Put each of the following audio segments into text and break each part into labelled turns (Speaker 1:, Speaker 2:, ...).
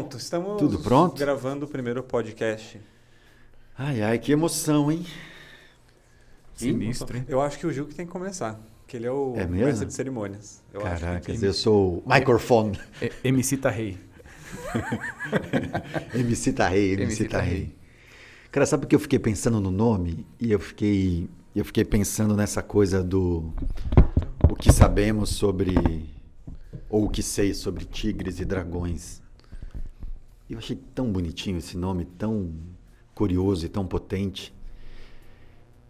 Speaker 1: pronto. Estamos
Speaker 2: Tudo pronto?
Speaker 1: gravando o primeiro podcast.
Speaker 2: Ai, ai, que emoção, hein?
Speaker 3: Sinistro, hein?
Speaker 1: Eu acho que o Gil que tem que começar. Que ele é o
Speaker 2: É
Speaker 1: mestre de cerimônias. Eu que-
Speaker 2: eu sou o microfone.
Speaker 3: É, MC tá rei.
Speaker 2: MC tá rei, MC,
Speaker 3: MC
Speaker 2: tá
Speaker 3: tá
Speaker 2: rei.
Speaker 3: rei.
Speaker 2: Cara, sabe que eu fiquei pensando no nome? E eu fiquei, eu fiquei pensando nessa coisa do... O que sabemos sobre... Ou o que sei sobre tigres e dragões. Eu achei tão bonitinho esse nome, tão curioso e tão potente.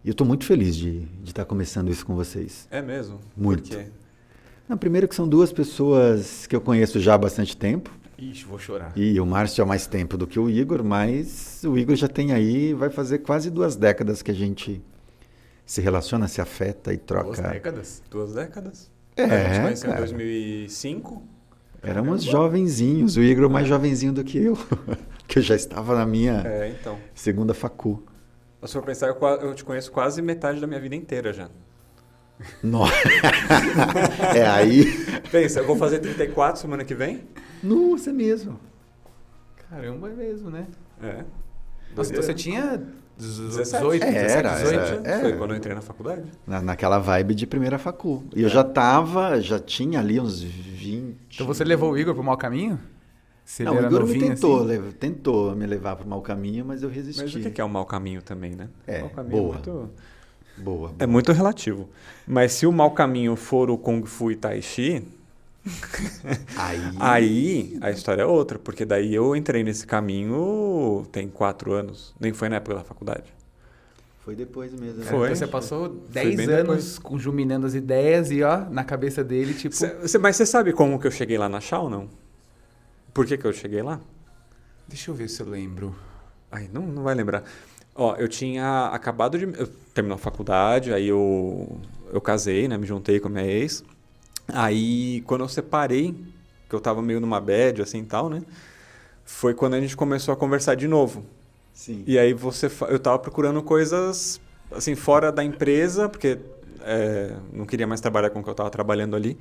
Speaker 2: E eu estou muito feliz de, de estar começando isso com vocês.
Speaker 1: É mesmo?
Speaker 2: Muito.
Speaker 1: Por quê?
Speaker 2: Não, primeiro que são duas pessoas que eu conheço já há bastante tempo.
Speaker 3: Ixi, vou chorar.
Speaker 2: E o Márcio há mais tempo do que o Igor, mas o Igor já tem aí, vai fazer quase duas décadas que a gente se relaciona, se afeta e troca.
Speaker 3: Duas décadas?
Speaker 1: Duas décadas?
Speaker 2: É,
Speaker 1: a gente conheceu em 2005
Speaker 2: Éramos jovenzinhos, o Igor mais jovenzinho do que eu, que eu já estava na minha
Speaker 1: é, então.
Speaker 2: segunda facu.
Speaker 1: Se for pensar, eu te conheço quase metade da minha vida inteira já.
Speaker 2: Nossa. é aí.
Speaker 1: Pensa, eu vou fazer 34 semana que vem?
Speaker 2: Não, você mesmo.
Speaker 3: Caramba, é mesmo, né?
Speaker 1: É.
Speaker 3: Nossa, então você tinha
Speaker 1: 17.
Speaker 3: 18,
Speaker 2: É,
Speaker 3: 17,
Speaker 2: era,
Speaker 3: 18?
Speaker 2: era. É.
Speaker 1: Foi quando eu entrei na faculdade.
Speaker 2: Na, naquela vibe de primeira facu. E eu
Speaker 1: É.
Speaker 2: já tava, já tinha ali uns 20.
Speaker 3: Então você levou o Igor pro mau caminho? Se
Speaker 2: Não, o
Speaker 3: era
Speaker 2: Igor me
Speaker 3: novinho
Speaker 2: tentou,
Speaker 3: assim?
Speaker 2: lev- tentou me levar para o mau caminho, mas eu resisti.
Speaker 1: Mas o que é o mau caminho também, né?
Speaker 2: É,
Speaker 1: o mau caminho
Speaker 2: boa.
Speaker 1: É muito,
Speaker 2: Boa.
Speaker 1: é muito relativo. Mas se o mau caminho for o Kung Fu e Tai Chi,
Speaker 2: Aí,
Speaker 1: aí a história é outra. Porque daí eu entrei nesse caminho tem quatro anos. Nem foi na época da faculdade.
Speaker 2: foi depois mesmo. né?
Speaker 1: Foi.
Speaker 3: Então você passou 10
Speaker 1: bem
Speaker 3: anos
Speaker 1: depois.
Speaker 3: conjuminando as ideias e ó, na cabeça dele, tipo...
Speaker 1: Cê- cê- mas você sabe como que eu cheguei lá na Shaw, não? Por que, que eu cheguei lá?
Speaker 3: Deixa eu ver se eu lembro.
Speaker 1: Ai, não, não vai lembrar. Ó, eu tinha acabado de. Eu terminou a faculdade, aí eu, eu casei, né? Me juntei com a minha ex. Aí, quando eu separei, que eu tava meio numa bad, assim e tal, né? Foi quando a gente começou a conversar de novo.
Speaker 2: Sim.
Speaker 1: E aí você, eu tava procurando coisas, assim, fora da empresa, porque é, não queria mais trabalhar com o que eu tava trabalhando ali.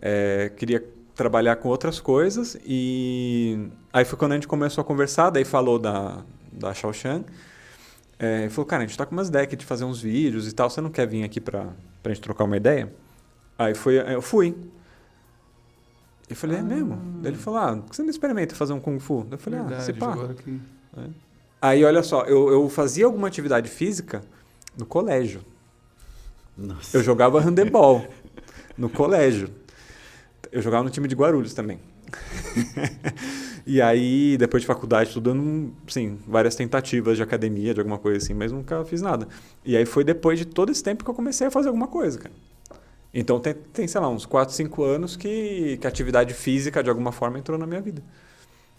Speaker 1: É, queria trabalhar com outras coisas e aí foi quando a gente começou a conversar, daí falou da, da Shaoshan. É, falou, cara, a gente tá com umas ideias aqui de fazer uns vídeos e tal, você não quer vir aqui pra, pra gente trocar uma ideia? Aí foi, eu fui. Eu falei, é mesmo? Daí ele falou, ah, por que você não experimenta fazer um Kung Fu? Eu falei, ah, se pá.
Speaker 3: agora que...
Speaker 1: Aí, olha só, eu, eu fazia alguma atividade física no colégio.
Speaker 2: Nossa.
Speaker 1: Eu jogava handebol no colégio. Eu jogava no time de Guarulhos também. e aí, depois de faculdade, estudando, sim, várias tentativas de academia, de alguma coisa assim, mas nunca fiz nada. E aí foi depois de todo esse tempo que eu comecei a fazer alguma coisa, cara. Então tem, tem sei lá, uns 4, 5 anos que, que a atividade física, de alguma forma, entrou na minha vida.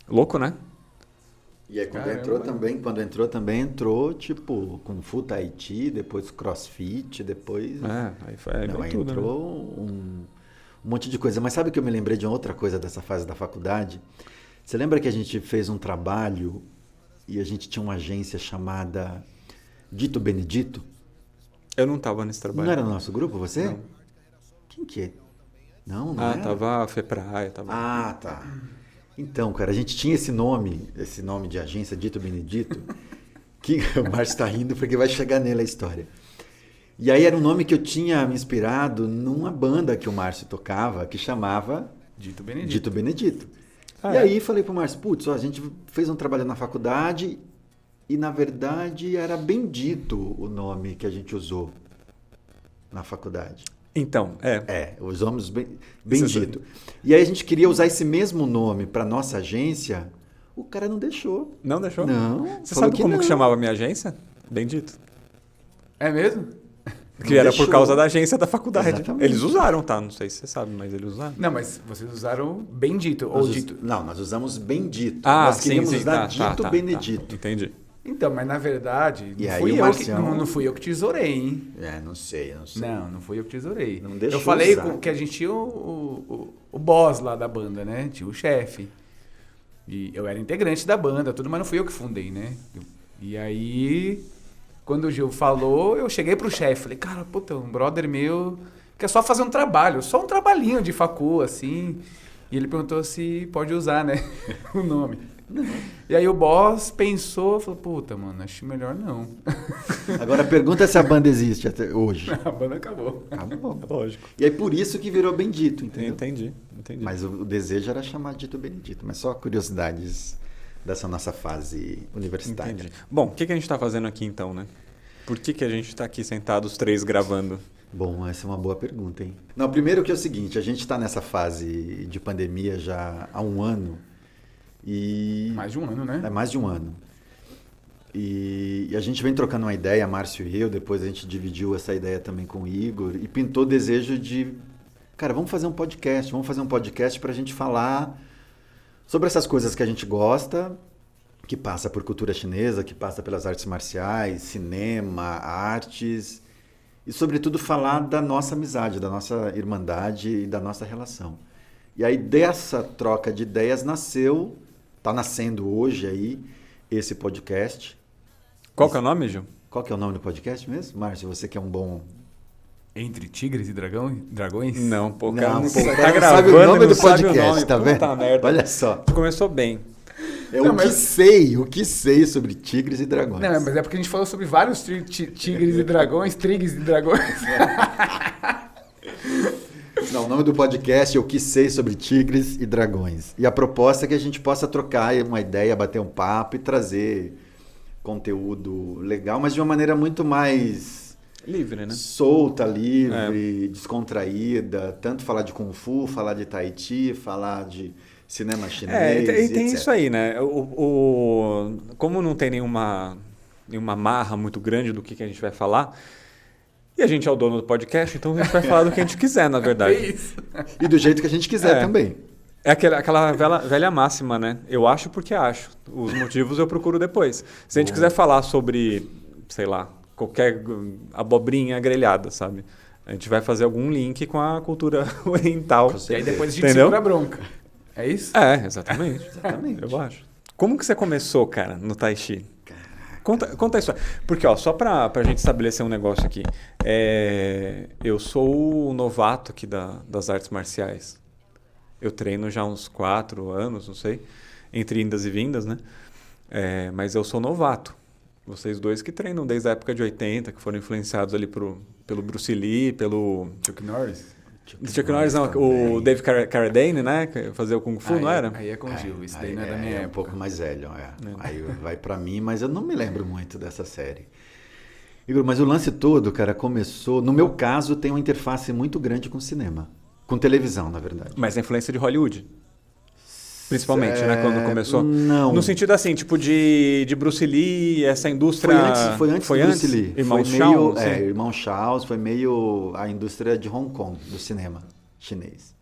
Speaker 1: Louco, né?
Speaker 2: E aí quando
Speaker 3: Caramba.
Speaker 2: entrou também, quando entrou também entrou tipo Kung Fu Tahiti, depois CrossFit, depois
Speaker 1: É, aí foi aí
Speaker 2: Não, aí
Speaker 1: tudo, né?
Speaker 2: entrou um, um monte de coisa. Mas sabe que eu me lembrei de uma outra coisa dessa fase da faculdade? Você lembra que a gente fez um trabalho e a gente tinha uma agência chamada Dito Benedito?
Speaker 1: Eu não tava nesse trabalho.
Speaker 2: Não era no nosso grupo, você?
Speaker 1: Não.
Speaker 2: Quem que é? Não, não
Speaker 1: Ah,
Speaker 2: era?
Speaker 1: tava a Fepraia, tava.
Speaker 2: Ah, tá. Então, cara, a gente tinha esse nome, esse nome de agência Dito Benedito, que o Márcio está rindo porque vai chegar nele a história. E aí era um nome que eu tinha me inspirado numa banda que o Márcio tocava, que chamava
Speaker 3: Dito Benedito.
Speaker 2: Dito Benedito.
Speaker 1: Ah,
Speaker 2: e
Speaker 1: é?
Speaker 2: aí falei pro Márcio, putz, ó, a gente fez um trabalho na faculdade e na verdade era Bendito o nome que a gente usou na faculdade.
Speaker 1: Então, é.
Speaker 2: É, usamos ben, Bendito. E aí a gente queria usar esse mesmo nome para nossa agência, o cara não deixou.
Speaker 1: Não deixou?
Speaker 2: Não.
Speaker 1: Você sabe como
Speaker 2: não.
Speaker 1: que chamava a minha agência? Bendito.
Speaker 3: É mesmo?
Speaker 1: Que
Speaker 2: Não
Speaker 1: era
Speaker 2: deixou.
Speaker 1: por causa da agência da faculdade.
Speaker 2: Exatamente.
Speaker 1: Eles usaram, tá? Não sei se você sabe, mas eles usaram.
Speaker 3: Não, mas vocês usaram Bendito,
Speaker 2: Nós
Speaker 3: ou
Speaker 2: us-
Speaker 3: Dito.
Speaker 2: Não, nós usamos Bendito.
Speaker 1: Ah,
Speaker 2: nós
Speaker 1: sim,
Speaker 2: queríamos
Speaker 1: sim.
Speaker 2: usar
Speaker 1: Tá,
Speaker 2: Dito
Speaker 1: tá, tá,
Speaker 2: Benedito.
Speaker 1: tá. Entendi.
Speaker 3: Então, mas na verdade,
Speaker 2: E
Speaker 3: não,
Speaker 2: aí
Speaker 3: fui eu que, não, não fui eu que tesourei, hein?
Speaker 2: É, não sei, não sei.
Speaker 3: Não, não fui eu que tesourei.
Speaker 2: Não deixou
Speaker 3: eu falei
Speaker 2: usar.
Speaker 3: que a gente tinha o, o, o, boss lá da banda, né? Tinha o chefe. E eu era integrante da banda, tudo, mas não fui eu que fundei, né? E aí, quando o Gil falou, eu cheguei pro chefe, falei, cara, puta, um brother meu quer só fazer um trabalho, só um trabalhinho de facu, assim. E ele perguntou se pode usar, né? o nome. E aí o boss pensou, falou, puta, mano, acho melhor não.
Speaker 2: Agora pergunta se a banda existe até hoje.
Speaker 3: A banda acabou.
Speaker 2: Acabou.
Speaker 1: Lógico.
Speaker 2: E aí por isso que virou Bendito, entendeu?
Speaker 1: Entendi, entendi.
Speaker 2: Mas o, o desejo era chamar Dito Benedito. Mas só curiosidades dessa nossa fase universitária.
Speaker 1: Entendi. Bom, o que, que a gente está fazendo aqui então, né? Por que, que a gente está aqui sentados os três gravando?
Speaker 2: Bom, essa é uma boa pergunta, hein? Não, primeiro que é o seguinte, a gente está nessa fase de pandemia já há um ano e...
Speaker 3: Mais de um ano, né?
Speaker 2: É mais de um ano. E, e a gente vem trocando uma ideia, Márcio e eu, depois a gente dividiu essa ideia também com o Igor e pintou o desejo de, cara, vamos fazer um podcast, vamos fazer um podcast para a gente falar sobre essas coisas que a gente gosta, que passa por cultura chinesa, que passa pelas artes marciais, cinema, artes, e sobretudo falar da nossa amizade, da nossa irmandade e da nossa relação. E aí dessa troca de ideias nasceu, está nascendo hoje aí esse podcast.
Speaker 1: Qual que é o nome, Gil?
Speaker 2: Qual que é o nome do podcast mesmo? Márcio, você que é um bom
Speaker 3: Entre tigres e dragão, dragões?
Speaker 1: Não, pô,
Speaker 2: Não,
Speaker 1: cara,
Speaker 2: pô,
Speaker 1: você
Speaker 2: o
Speaker 1: tá
Speaker 2: cara não
Speaker 1: gravando
Speaker 2: sabe o nome
Speaker 1: não
Speaker 2: do
Speaker 1: sabe o
Speaker 2: podcast,
Speaker 1: nome.
Speaker 2: tá vendo?
Speaker 1: Puta merda.
Speaker 2: Olha só.
Speaker 1: Começou bem.
Speaker 2: É
Speaker 3: Não,
Speaker 2: o
Speaker 3: mas-
Speaker 2: que sei, o que sei sobre tigres e dragões.
Speaker 3: Não, mas é porque a gente falou sobre vários tigres e dragões, trigres e dragões.
Speaker 2: Não, o nome do podcast é O que sei sobre tigres e dragões. E a proposta é que a gente possa trocar uma ideia, bater um papo e trazer conteúdo legal, mas de uma maneira muito mais
Speaker 1: Livre, né?
Speaker 2: solta, livre, descontraída. Tanto falar de Kung Fu, falar de Tai Chi, falar de cinema chinês.
Speaker 1: É, e tem, e tem isso aí, né? O, o- como não tem nenhuma, nenhuma marra muito grande do que, que a gente vai falar, e a gente é o dono do podcast, então a gente vai falar do que a gente quiser, na
Speaker 3: É
Speaker 1: verdade.
Speaker 3: isso.
Speaker 2: E do jeito que a gente quiser
Speaker 1: É.
Speaker 2: também.
Speaker 1: É aquela, aquela velha, velha máxima, né? Eu acho porque acho. Os motivos eu procuro depois. Se a gente quiser falar sobre, sei lá, qualquer abobrinha grelhada, sabe? A gente vai fazer algum link com a cultura oriental.
Speaker 3: E aí depois a gente
Speaker 1: Entendeu?
Speaker 3: segura a bronca. É isso?
Speaker 1: É, exatamente.
Speaker 2: Exatamente.
Speaker 1: Eu acho. Como que você começou, cara, no Tai Chi? Conta, conta isso. Porque, ó, só pra, pra gente estabelecer um negócio aqui. é, eu sou o novato aqui da, das artes marciais. Eu treino já uns quatro anos, não sei, entre indas e vindas, né? É, mas eu sou novato. Vocês dois que treinam desde a época de 80, que foram influenciados ali pro, pelo Bruce Lee, pelo...
Speaker 3: Chuck Norris?
Speaker 1: Chuck Norris, não, o. Dave Car- Carradine, né? Fazia o Kung Fu,
Speaker 3: aí,
Speaker 1: não era?
Speaker 3: Aí é com o Gil, isso daí
Speaker 2: Aí
Speaker 3: não é da minha
Speaker 2: é um
Speaker 3: época.
Speaker 2: pouco mais velho, é. Aí vai pra mim, mas eu não me lembro muito dessa série. Igor, mas o lance todo, cara, começou. No meu caso, tem uma interface muito grande com cinema. Com televisão, na verdade.
Speaker 1: Mas a influência de Hollywood. Principalmente, né?
Speaker 2: É,
Speaker 1: Quando começou.
Speaker 2: não.
Speaker 1: No sentido assim, tipo de, de Bruce Lee, essa
Speaker 2: Foi
Speaker 1: indústria.
Speaker 2: antes, foi antes
Speaker 1: foi
Speaker 2: do
Speaker 1: antes?
Speaker 2: Bruce Lee.
Speaker 1: Irmão
Speaker 2: foi meio,
Speaker 1: assim.
Speaker 2: é, Irmão Charles foi meio a indústria de Hong Kong, do cinema chinês.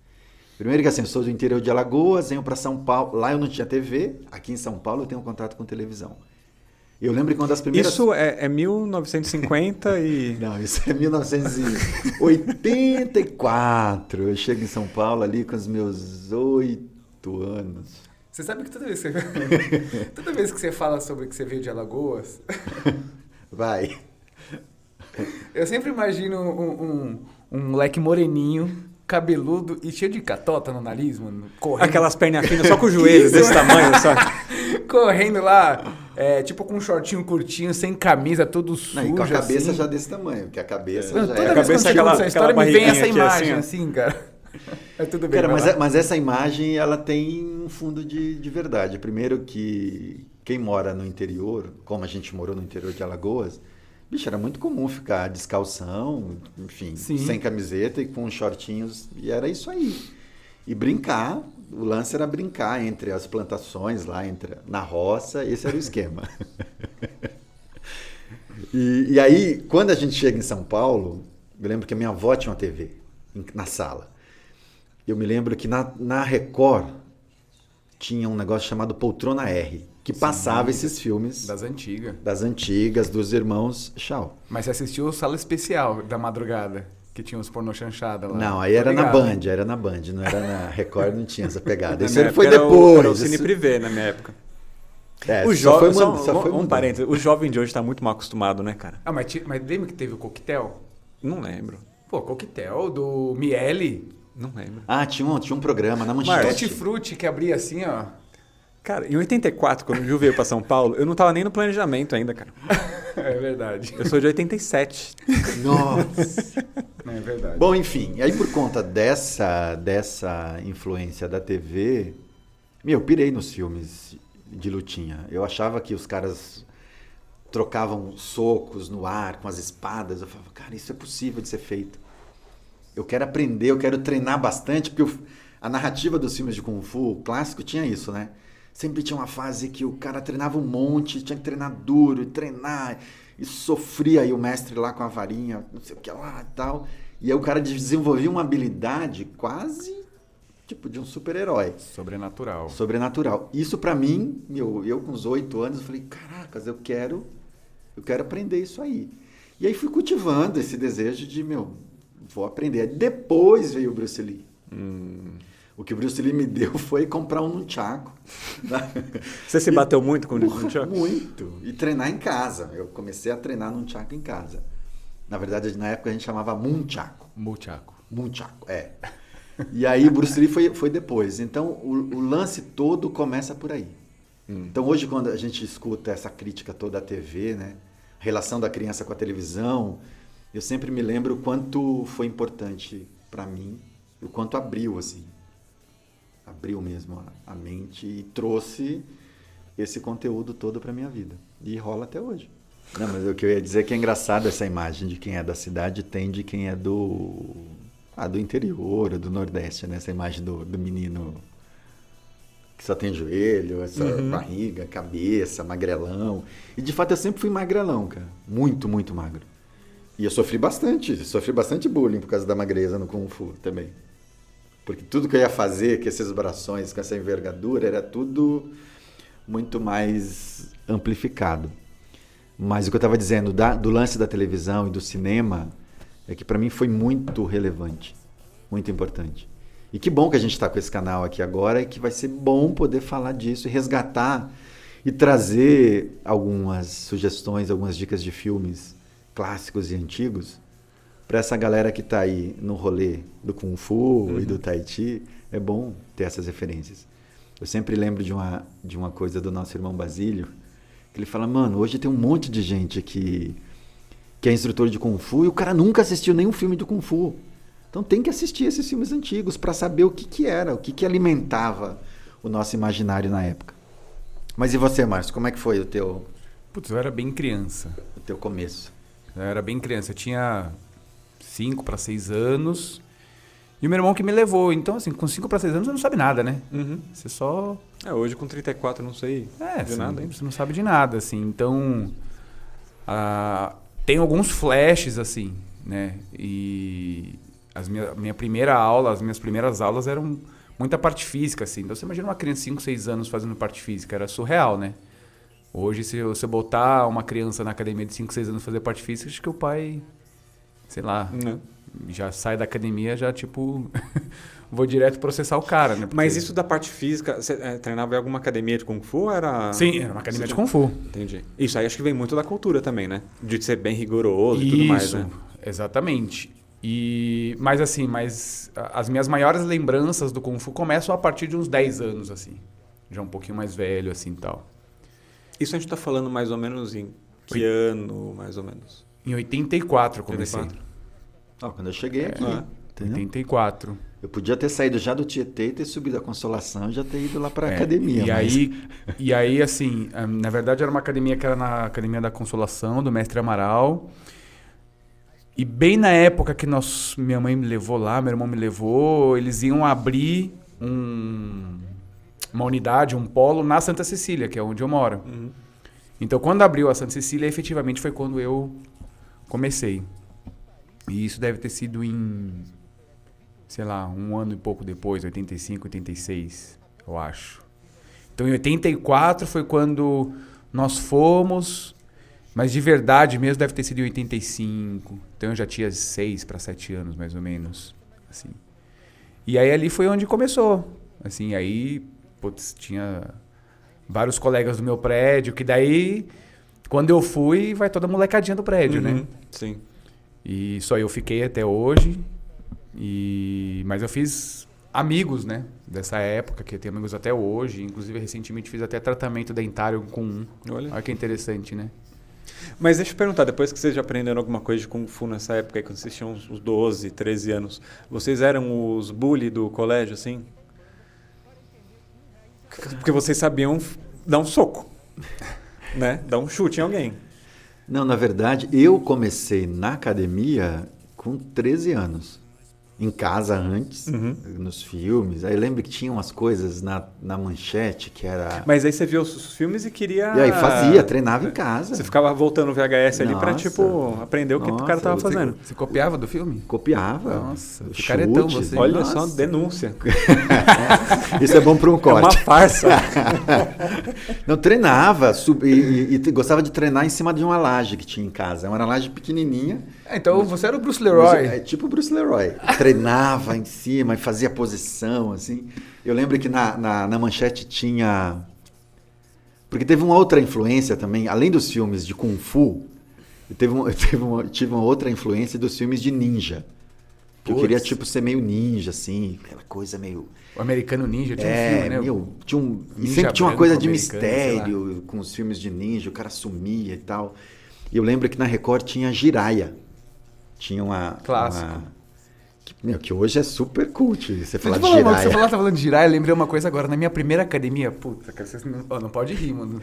Speaker 2: Primeiro que assim, eu sou do interior de Alagoas, venho para São Paulo. Lá eu não tinha TV, aqui em São Paulo eu tenho contato com televisão. Eu lembro que uma das primeiras...
Speaker 1: Isso é, é 1950 e.
Speaker 2: Não, isso é 1984. Eu chego em São Paulo ali com os meus oito anos.
Speaker 3: Você sabe que toda vez que você, toda vez que você fala sobre que você veio de Alagoas,
Speaker 2: Vai.
Speaker 3: eu sempre imagino um, um, um moleque moreninho, cabeludo e cheio de catota no nariz, mano. Correndo,
Speaker 1: Aquelas pernas finas só com o joelho desse tamanho, sabe?
Speaker 3: correndo lá, é, tipo com um shortinho curtinho, sem camisa, todo sujo.
Speaker 2: Não, e com a cabeça
Speaker 3: assim.
Speaker 2: já desse tamanho, porque a cabeça
Speaker 3: Mano,
Speaker 2: já
Speaker 3: toda
Speaker 2: é...
Speaker 3: vez que
Speaker 1: cabeça
Speaker 3: eu
Speaker 1: é aquela-
Speaker 3: essa história, me vem essa imagem,
Speaker 1: assim,
Speaker 3: assim, cara. É tudo bem,
Speaker 2: Cara, mas, é- mas essa imagem, ela tem um fundo de, de verdade. Primeiro que quem mora no interior, como a gente morou no interior de Alagoas, bicho, era muito comum ficar descalção, enfim,
Speaker 3: Sim.
Speaker 2: sem camiseta e com shortinhos, e era isso aí. E brincar, o lance era brincar entre as plantações lá, entre, na roça, esse era o esquema. e, e aí, quando a gente chega em São Paulo, eu lembro que a minha avó tinha uma TV na sala. Eu me lembro que na, na Record tinha um negócio chamado Poltrona R, que passava esses filmes
Speaker 3: Das antigas.
Speaker 2: das antigas, dos irmãos Shaw.
Speaker 3: Mas você assistiu o Sala Especial da madrugada, que tinha os pornô chanchada lá.
Speaker 2: Não, aí era na. Band, era na Band, não era na Record, não tinha essa pegada. Isso aí foi
Speaker 1: era o-
Speaker 2: depois.
Speaker 1: Era o Cine
Speaker 2: isso-
Speaker 1: Privé na minha época.
Speaker 2: É,
Speaker 1: o
Speaker 2: só foi,
Speaker 1: jovem.
Speaker 2: mudando, só foi
Speaker 1: um
Speaker 2: mudando.
Speaker 1: parênteses. O jovem de hoje tá muito mal acostumado, né, cara?
Speaker 3: Ah, mas, mas lembra que teve o coquetel?
Speaker 1: Não lembro.
Speaker 3: Pô, coquetel do Miele.
Speaker 1: Não lembro.
Speaker 2: Ah, tinha um, tinha um programa na
Speaker 1: Mas-
Speaker 2: Manchete.
Speaker 3: Tutti Frutti que abria assim, ó.
Speaker 1: Cara, em 84, quando o Gil veio pra São Paulo, eu não tava nem no planejamento ainda, cara.
Speaker 3: É verdade.
Speaker 1: Eu sou de 87.
Speaker 2: Nossa.
Speaker 3: É verdade.
Speaker 2: Bom, enfim, e aí por conta dessa, dessa influência da TV, meu, eu pirei nos filmes de lutinha. Eu achava que os caras trocavam socos no ar com as espadas. Eu falava, cara, isso é possível de ser feito. Eu quero aprender, eu quero treinar bastante, porque o- a narrativa dos filmes de Kung Fu clássico tinha isso, né? Sempre tinha uma fase que o cara treinava um monte, tinha que treinar duro, e treinar, e sofria aí o mestre lá com a varinha, não sei o que lá e tal. E aí o cara desenvolvia uma habilidade quase tipo de um super-herói
Speaker 3: Sobrenatural.
Speaker 2: sobrenatural. Isso pra mim, meu, eu com os oito anos, eu falei, caracas, eu quero, eu quero aprender isso aí. E aí fui cultivando esse desejo de, meu, vou aprender. Depois veio o Bruce Lee. O que o Bruce Lee me deu foi comprar um nunchaku.
Speaker 1: Você se
Speaker 2: E-
Speaker 1: bateu muito com o Nunchaku?
Speaker 2: Muito. E treinar em casa. Eu comecei a treinar nunchaku em casa. Na verdade, na época a gente chamava munchaku.
Speaker 3: Muchaco.
Speaker 2: Munchaku, é. E aí Bruce Lee foi, foi depois. Então o, o lance todo começa por aí. Então hoje quando a gente escuta essa crítica toda à TV, né? Relação da criança com a televisão, eu sempre me lembro o quanto foi importante para mim, o quanto abriu assim. Abriu mesmo a, a mente e trouxe esse conteúdo todo para minha vida. E rola até hoje. Não, mas o que eu ia dizer é que é engraçado essa imagem de quem é da cidade tem de quem é do ah, do interior, do Nordeste, né? Essa imagem do, do menino que só tem joelho, essa barriga, cabeça, magrelão. E de fato eu sempre fui magrelão, cara. Muito, muito magro. E eu sofri bastante, sofri bastante bullying por causa da magreza no Kung Fu também. Porque tudo que eu ia fazer com esses brações, com essa envergadura, era tudo muito mais amplificado. Mas o que eu estava dizendo da- do lance da televisão e do cinema é que para mim foi muito relevante, muito importante. E que bom que a gente está com esse canal aqui agora e que vai ser bom poder falar disso e resgatar e trazer algumas sugestões, algumas dicas de filmes clássicos e antigos para essa galera que está aí no rolê do Kung Fu e do Tai Chi. É bom ter essas referências. Eu sempre lembro de uma, de uma coisa do nosso irmão Basílio, que ele fala, mano, hoje tem um monte de gente que, que é instrutor de Kung Fu e o cara nunca assistiu nenhum filme do Kung Fu. Então tem que assistir esses filmes antigos para saber o que, que era, o que, que alimentava o nosso imaginário na época. Mas e você, Márcio, como é que foi o teu,
Speaker 3: Putz, eu era bem criança.
Speaker 2: o teu começo?
Speaker 3: Eu era bem criança. Eu tinha 5 para 6 anos. E o meu irmão que me levou. Então, assim, com 5 para 6 anos você não sabe nada, né?
Speaker 1: Uhum.
Speaker 3: Você só.
Speaker 1: É, hoje com 34 eu não sei
Speaker 3: É,
Speaker 1: de
Speaker 3: você,
Speaker 1: nada
Speaker 3: não, você não sabe de nada, assim. Então. ah, tem alguns flashes, assim, né? E. As minha, minha primeira aula, as minhas primeiras aulas eram muita parte física, assim. Então você imagina uma criança de 5, 6 anos fazendo parte física, era surreal, né? Hoje, se você botar uma criança na academia de 5, 6 anos fazer parte física, acho que o pai, sei lá,
Speaker 1: Né?
Speaker 3: já sai da academia, já tipo, vou direto processar o cara, né? Porque-
Speaker 1: Mas isso da parte física, você é, treinava em alguma academia de Kung Fu era...
Speaker 3: Sim, era uma academia
Speaker 1: Você-
Speaker 3: de Kung Fu.
Speaker 1: Entendi. Isso aí acho que vem muito da cultura também, né? De ser bem rigoroso e tudo mais,
Speaker 3: Isso,
Speaker 1: né?
Speaker 3: exatamente. E, mas assim, mas as minhas maiores lembranças do Kung Fu começam a partir de uns 10 anos, assim. Já um pouquinho mais velho, assim, e tal.
Speaker 1: Isso a gente tá falando mais ou menos em que ano, mais ou menos?
Speaker 3: Em 84 eu comecei.
Speaker 1: 84.
Speaker 2: Ó, quando eu cheguei aqui,
Speaker 1: Ah.
Speaker 2: entendeu?
Speaker 3: 84.
Speaker 2: Eu podia ter saído já do Tietê, ter subido a Consolação e já ter ido lá para a
Speaker 3: É,
Speaker 2: academia.
Speaker 3: E
Speaker 2: mas-
Speaker 3: aí, e aí, assim, ah, na verdade era uma academia que era na Academia da Consolação, do Mestre Amaral. E bem na época que nós, minha mãe me levou lá, meu irmão me levou, eles iam abrir um- uma unidade, um polo na Santa Cecília, que é onde eu moro.
Speaker 1: Uhum.
Speaker 3: Então, quando abriu a Santa Cecília, efetivamente foi quando eu comecei. E isso deve ter sido em, sei lá, um ano e pouco depois, 85, 86, eu acho. Então, em 84 foi quando nós fomos, mas de verdade mesmo deve ter sido em 85. Então, eu já tinha 6 para 7 anos, mais ou menos, assim. E aí ali foi onde começou. Assim, aí, putz, tinha vários colegas do meu prédio, que daí, quando eu fui, vai toda a molecadinha do prédio, né?
Speaker 1: Uhum. Sim.
Speaker 3: E só eu fiquei até hoje. E, mas eu fiz amigos, né? Dessa época, que eu tenho amigos até hoje. Inclusive, recentemente fiz até tratamento dentário com um.
Speaker 1: Olha.
Speaker 3: Olha que interessante, né?
Speaker 1: Mas deixa eu perguntar, depois que vocês já aprenderam alguma coisa de Kung Fu nessa época, aí, quando vocês tinham uns 12, 13 anos, vocês eram os bully do colégio, assim? Porque vocês sabiam dar um soco, né? Dar um chute em alguém.
Speaker 2: Não, na verdade, eu comecei na academia com 13 anos. Em casa antes,
Speaker 1: Uhum.
Speaker 2: nos filmes. Aí eu lembro que tinha umas coisas na, na manchete que era.
Speaker 1: Mas aí você viu os filmes e queria...
Speaker 2: E aí fazia, treinava em casa.
Speaker 1: Você ficava voltando o VHS ali pra,
Speaker 2: Nossa.
Speaker 1: tipo, aprender o que o
Speaker 2: Nossa,
Speaker 1: cara tava
Speaker 2: você-
Speaker 1: fazendo.
Speaker 3: Você copiava do filme?
Speaker 2: Copiava.
Speaker 3: Nossa,
Speaker 2: Os
Speaker 3: picaretão
Speaker 2: chutes.
Speaker 3: você.
Speaker 1: Olha
Speaker 2: Nossa.
Speaker 1: só, denúncia.
Speaker 2: Isso é bom para um
Speaker 1: É uma
Speaker 2: corte.
Speaker 1: farsa.
Speaker 2: Não, treinava sub- e, e- e gostava de treinar em cima de uma laje que tinha em casa. Era uma laje pequenininha.
Speaker 3: Ah, então você era o Bruce
Speaker 2: mas
Speaker 3: Leroy.
Speaker 2: É tipo o Bruce Leroy. Treinava em cima e fazia posição, assim. Eu lembro que na, na, na manchete tinha... Porque teve uma outra influência também, além dos filmes de Kung Fu, teve uma, teve uma, tive uma outra influência dos filmes de ninja. Que eu queria, tipo, ser meio ninja, assim, aquela coisa meio...
Speaker 3: O Americano Ninja tinha um
Speaker 2: é,
Speaker 3: filme, né?
Speaker 2: meu, tinha um, e sempre tinha uma coisa de mistério com os filmes de ninja, o cara sumia e tal. E eu lembro que na Record tinha Jiraya. Tinha uma.
Speaker 3: Clássico.
Speaker 2: uma- que, meu, que hoje é super cult. Você falar de
Speaker 3: mano, você falou, tá falando de girar, eu lembrei uma coisa agora. Na minha primeira academia, puta, cara, vocês não, não pode rir, mano.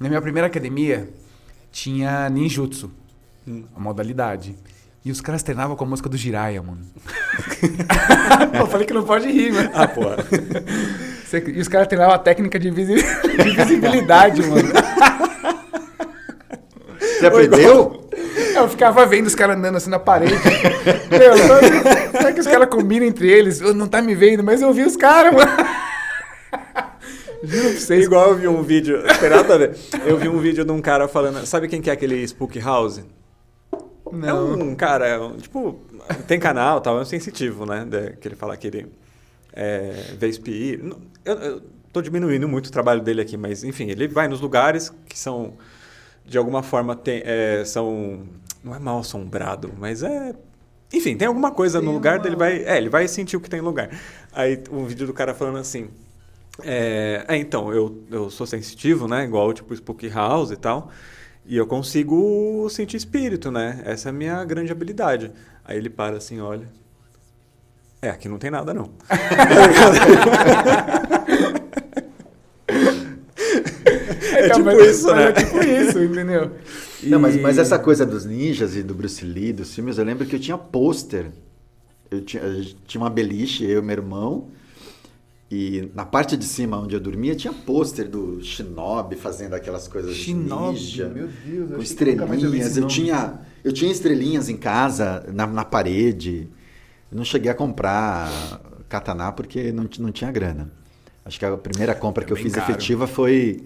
Speaker 3: Na minha primeira academia tinha ninjutsu, a modalidade. E os caras treinavam com a música do Jiraya, mano. eu falei que não pode rir, mano.
Speaker 1: Ah, pô.
Speaker 3: Você- E os caras treinavam a técnica de invisibilidade, mano.
Speaker 2: Você aprendeu?
Speaker 3: Eu ficava vendo os caras andando assim na parede. Meu, sabe- será que os caras combinam entre eles? Eu não tá me vendo, mas eu vi os caras, mano. Juro pra vocês.
Speaker 1: Igual eu vi um vídeo. Eu vi um vídeo de um cara falando, sabe quem que é aquele Spook House? É
Speaker 3: Não.
Speaker 1: um cara, é um- tipo, tem canal tal, é um sensitivo, né? de- que ele fala que ele é, vê espírito. Eu, eu tô diminuindo muito o trabalho dele aqui, mas enfim, ele vai nos lugares que são, de alguma forma, tem, é, são. Não é mal assombrado, mas é. Enfim, tem alguma coisa no
Speaker 3: Tem
Speaker 1: lugar
Speaker 3: uma-
Speaker 1: dele, vai. É, ele vai sentir o que tem no lugar. Aí um vídeo do cara falando assim. É, é, então, eu, eu sou sensitivo, né? Igual tipo Spook House e tal. E eu consigo sentir espírito, né? Essa é a minha grande habilidade. Aí ele para assim, olha. É, aqui não tem nada, não. É
Speaker 3: Então,
Speaker 1: tipo
Speaker 3: mas-
Speaker 1: isso,
Speaker 3: mas
Speaker 1: né?
Speaker 3: É tipo isso, entendeu?
Speaker 2: Não, mas,
Speaker 3: E-
Speaker 2: mas essa coisa dos ninjas e do Bruce Lee, dos filmes, eu lembro que eu tinha pôster. Eu tinha, gente tinha uma beliche, eu e meu irmão. E na parte de cima onde eu dormia tinha pôster do Shinobi fazendo aquelas coisas
Speaker 3: Shinobi,
Speaker 2: de ninja.
Speaker 3: meu Deus, eu
Speaker 2: com
Speaker 3: eu
Speaker 2: estrelinhas. Eu
Speaker 3: nome.
Speaker 2: tinha, eu tinha estrelinhas em casa, na, na parede. Eu não cheguei a comprar katana porque não, não tinha grana. Acho que a primeira compra que eu fiz
Speaker 3: caro.
Speaker 2: efetiva foi,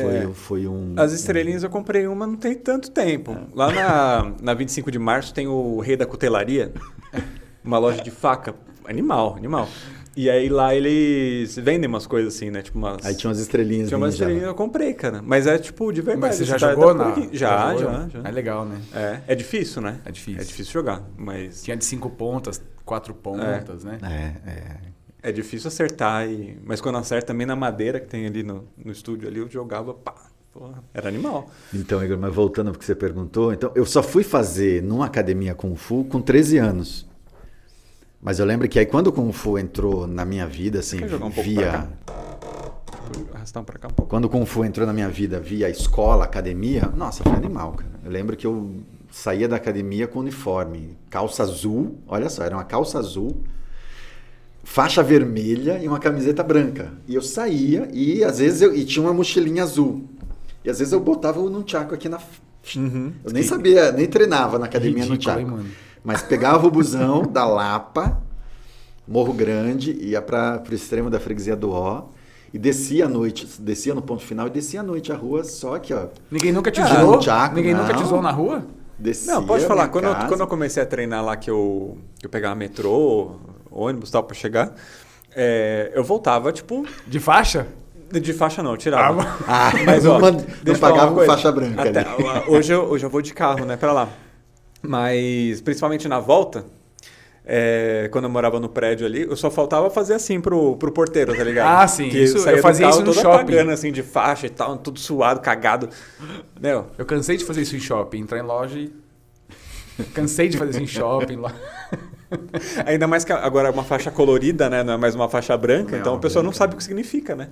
Speaker 2: foi,
Speaker 1: É.
Speaker 2: foi um.
Speaker 1: As estrelinhas eu comprei uma não tem tanto tempo. Lá na, na 25 de março tem o Rei da Cutelaria, uma loja de faca. Animal, animal. E aí lá eles vendem umas coisas assim, né? Tipo umas.
Speaker 2: Aí tinha umas estrelinhas
Speaker 1: Tinha umas estrelinhas eu comprei, cara. Mas é tipo de verdade.
Speaker 3: Mas você já
Speaker 1: tá-
Speaker 3: jogou
Speaker 1: tá
Speaker 3: na...
Speaker 1: aqui. Já,
Speaker 3: jogou?
Speaker 1: já, já.
Speaker 3: É legal, né?
Speaker 1: É, é difícil, né?
Speaker 3: É difícil.
Speaker 1: É difícil jogar, mas
Speaker 3: Tinha de cinco pontas, quatro pontas, né?
Speaker 2: É, é.
Speaker 1: É difícil acertar. E... Mas quando acerta também na madeira que tem ali no, no estúdio ali, eu jogava, pá. Porra, era animal.
Speaker 2: Então, Igor, mas voltando ao que você perguntou, então eu só fui fazer numa academia Kung Fu com 13 anos. Mas eu lembro que aí quando o Kung Fu entrou na minha vida, assim,
Speaker 1: Quer jogar um pouco
Speaker 2: via.
Speaker 1: Arrastar um pra cá um pouco.
Speaker 2: Quando o Kung Fu entrou na minha vida via escola, academia, nossa, foi animal, cara. Eu lembro que eu saía da academia com uniforme, calça azul, olha só, era uma calça azul, faixa vermelha e uma camiseta branca. E eu saía e às vezes eu e tinha uma mochilinha azul. E às vezes eu botava o nunchaku aqui na
Speaker 1: Uhum.
Speaker 2: eu nem sabia, nem treinava na academia no
Speaker 3: Ridículo, hein, mano?
Speaker 2: Mas pegava o busão da Lapa, Morro Grande, ia para o extremo da freguesia do Ó e descia à noite, descia no ponto final e descia à noite a rua, só que ó,
Speaker 3: Ninguém nunca te
Speaker 2: Ah,
Speaker 3: zoou? Ninguém nunca te
Speaker 2: não.
Speaker 3: zoou na rua?
Speaker 2: descia.
Speaker 1: Não, pode falar. Quando eu, quando eu comecei a treinar lá, que eu, que eu pegava metrô, ônibus e tal, pra chegar, é, eu voltava, tipo,
Speaker 3: De faixa?
Speaker 1: de faixa não, eu tirava.
Speaker 2: Ah,
Speaker 1: Mas,
Speaker 2: não,
Speaker 1: ó,
Speaker 2: não pagava com faixa branca
Speaker 1: Até-
Speaker 2: ali.
Speaker 1: hoje, eu, hoje eu vou de carro, né, pra lá. Mas, principalmente na volta, é, quando eu morava no prédio ali, eu só faltava fazer assim pro, pro porteiro, tá ligado?
Speaker 3: Ah, sim,
Speaker 1: Que
Speaker 3: isso- eu fazia
Speaker 1: carro
Speaker 3: isso no shopping.
Speaker 1: apagando, assim, de faixa e tal, tudo suado, cagado. Meu,
Speaker 3: Eu cansei de fazer isso em shopping, entrar em loja e. Cansei de fazer isso em shopping lá.
Speaker 1: ainda mais que agora é uma faixa colorida, né? Não é mais uma faixa branca,
Speaker 2: Não,
Speaker 1: então a pessoa não sabe o que significa, né?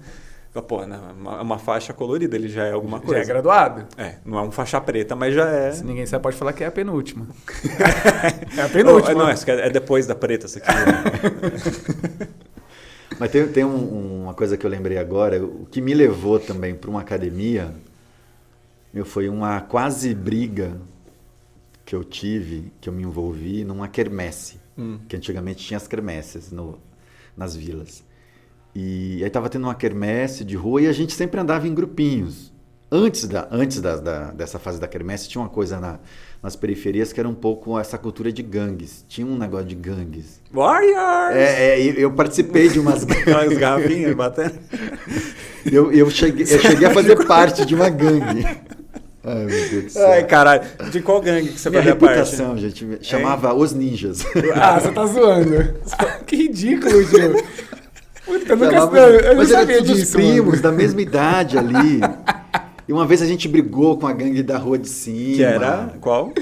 Speaker 1: Pô, não, é uma, é uma faixa colorida, ele já é alguma
Speaker 3: Já é
Speaker 1: coisa.
Speaker 3: graduado.
Speaker 1: É, não é um faixa preta, mas já é.
Speaker 3: Se ninguém sabe, pode falar que é a penúltima. é a penúltima.
Speaker 1: Não, não, aqui é é depois da preta, isso aqui.
Speaker 2: Mas tem, tem um- uma coisa que eu lembrei agora, o que me levou também para uma academia, meu, foi uma quase briga que eu tive, que eu me envolvi numa quermesse,
Speaker 1: Hum.
Speaker 2: que antigamente tinha as quermesses no, nas vilas. E aí tava tendo uma quermesse de rua e a gente sempre andava em grupinhos. Antes, da, antes da, da- dessa fase da quermesse tinha uma coisa na- nas periferias que era um pouco essa cultura de gangues. Tinha um negócio de gangues.
Speaker 1: Warriors!
Speaker 2: É, é, eu participei de umas
Speaker 1: Aquelas garrafinhas batendo.
Speaker 2: Eu, eu, cheguei, eu cheguei a fazer parte de uma gangue. Ai, meu Deus do céu.
Speaker 1: Ai, caralho. De qual gangue que você
Speaker 2: Minha
Speaker 1: fazia parte?
Speaker 2: reputação, gente, chamava Os Ninjas.
Speaker 3: Ah, você tá zoando. que ridículo, Gil. Puta, eu nunca
Speaker 2: Chamava-
Speaker 3: eu, eu não
Speaker 2: Mas era
Speaker 3: sabia
Speaker 2: todos
Speaker 3: disso.
Speaker 2: primos, da mesma idade ali. E uma vez a gente brigou com a gangue da rua de cima.
Speaker 1: Que era qual?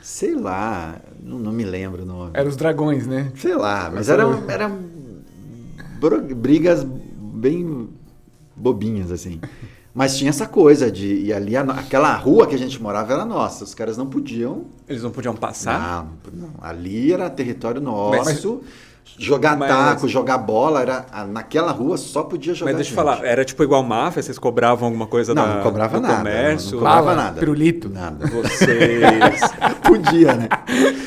Speaker 2: Sei lá, não, não me lembro o nome.
Speaker 3: Eram os dragões, né?
Speaker 2: Sei lá, mas
Speaker 3: era-
Speaker 2: bro- brigas bem bobinhas, assim. Mas tinha essa coisa de. E ali, aquela rua que a gente morava era nossa. Os caras não podiam.
Speaker 1: Eles não podiam passar?
Speaker 2: Não, não. Ali era território nosso. jogar
Speaker 1: Mas-
Speaker 2: taco, jogar bola, era naquela rua só podia jogar.
Speaker 1: Mas deixa eu falar, era tipo igual máfia? Vocês cobravam alguma coisa
Speaker 2: Não,
Speaker 1: da,
Speaker 2: não cobrava
Speaker 1: do
Speaker 2: nada.
Speaker 1: comércio?
Speaker 2: Não, não cobrava
Speaker 3: Bala,
Speaker 2: nada.
Speaker 3: pirulito.
Speaker 2: Nada.
Speaker 1: Vocês
Speaker 2: Podia, né?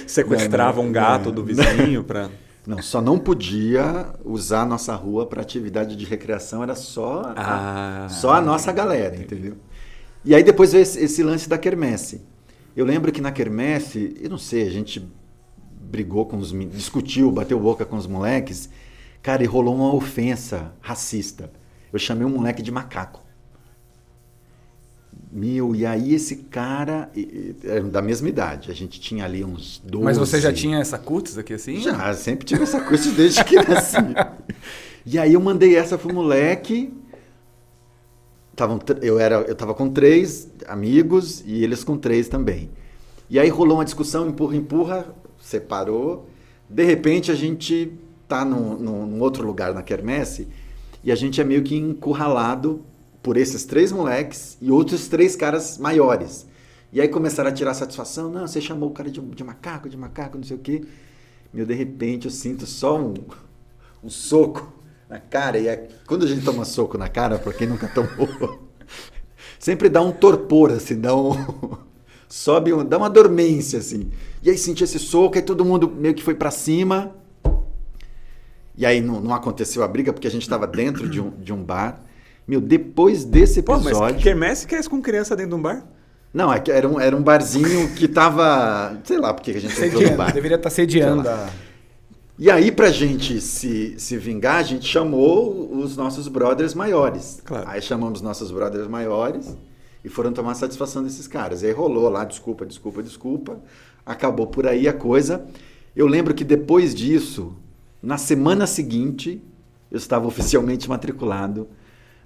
Speaker 1: sequestravam
Speaker 2: Não,
Speaker 1: um gato
Speaker 2: não.
Speaker 1: do vizinho pra...
Speaker 2: Não, só não podia usar a nossa rua para atividade de recreação, era só a,
Speaker 1: Ah.
Speaker 2: só a nossa galera, entendeu? E aí depois veio esse, esse lance da quermesse. Eu lembro que na quermesse, eu não sei, a gente brigou com os discutiu, bateu boca com os moleques, cara, e rolou uma ofensa racista. Eu chamei um moleque de macaco. Meu, e aí esse cara, é da mesma idade, a gente tinha ali uns 12.
Speaker 3: Mas você já tinha essa cutis aqui assim?
Speaker 2: Já, sempre tive essa coisa desde que nasci. e aí eu mandei essa pro moleque. Tavam, eu, era, eu tava com três amigos e eles com três também. E aí rolou uma discussão, empurra, empurra, separou. De repente a gente tá num, num- num outro lugar na quermesse e a gente é meio que encurralado por esses três moleques e outros três caras maiores. E aí começaram a tirar satisfação. Não, você chamou o cara de, de macaco, de macaco, não sei o quê. Meu, de repente eu sinto só um, um soco na cara. E é- quando a gente toma soco na cara, pra quem nunca tomou, sempre dá um torpor, assim, dá um. Sobe, um, dá uma dormência, assim. E aí senti esse soco, aí todo mundo meio que foi pra cima. E aí não, não aconteceu a briga, porque a gente tava dentro de um, de um bar. Meu, depois desse
Speaker 1: Pô,
Speaker 2: episódio.
Speaker 1: mas que quermesse que é isso com criança dentro de um bar?
Speaker 2: Não, é que era um, era um barzinho que tava. Sei lá porque a gente entrou no
Speaker 3: Sediando.
Speaker 2: bar.
Speaker 3: Deveria estar sediando.
Speaker 2: Lá.
Speaker 3: a-
Speaker 2: E aí, pra gente se, se vingar, a gente chamou os nossos brothers maiores.
Speaker 1: Claro.
Speaker 2: Aí chamamos nossos brothers maiores e foram tomar satisfação desses caras. E aí rolou lá, desculpa, desculpa, desculpa. Acabou por aí a coisa. Eu lembro que depois disso, na semana seguinte, eu estava oficialmente matriculado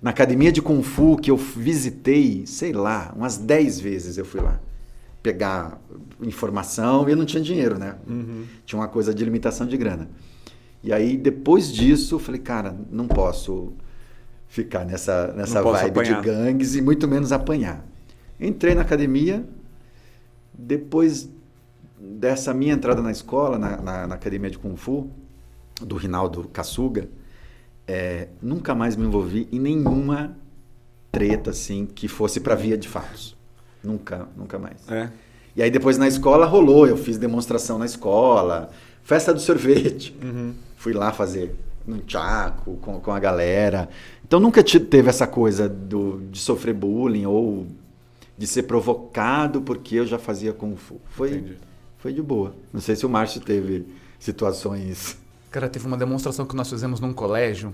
Speaker 2: na academia de Kung Fu que eu visitei, sei lá, umas 10 vezes eu fui lá pegar informação e eu não tinha dinheiro, né? Tinha uma coisa de limitação de grana. E aí, depois disso, eu falei, cara, não posso ficar nessa, nessa vibe
Speaker 1: apanhar.
Speaker 2: de gangues e muito menos apanhar. Entrei na academia, depois dessa minha entrada na escola, na, na- na academia de Kung Fu, do Rinaldo Kassuga, é, nunca mais me envolvi em nenhuma treta assim que fosse para via de fatos. Nunca, nunca mais.
Speaker 1: É.
Speaker 2: E aí depois na escola rolou, eu fiz demonstração na escola, festa do sorvete. Fui lá fazer num chaco com, com a galera. Então nunca te- teve essa coisa do, de sofrer bullying ou de ser provocado porque eu já fazia Kung Fu. Foi,
Speaker 1: Entendi.
Speaker 2: foi de boa. Não sei se o Márcio teve situações...
Speaker 3: Cara, teve uma demonstração que nós fizemos num colégio,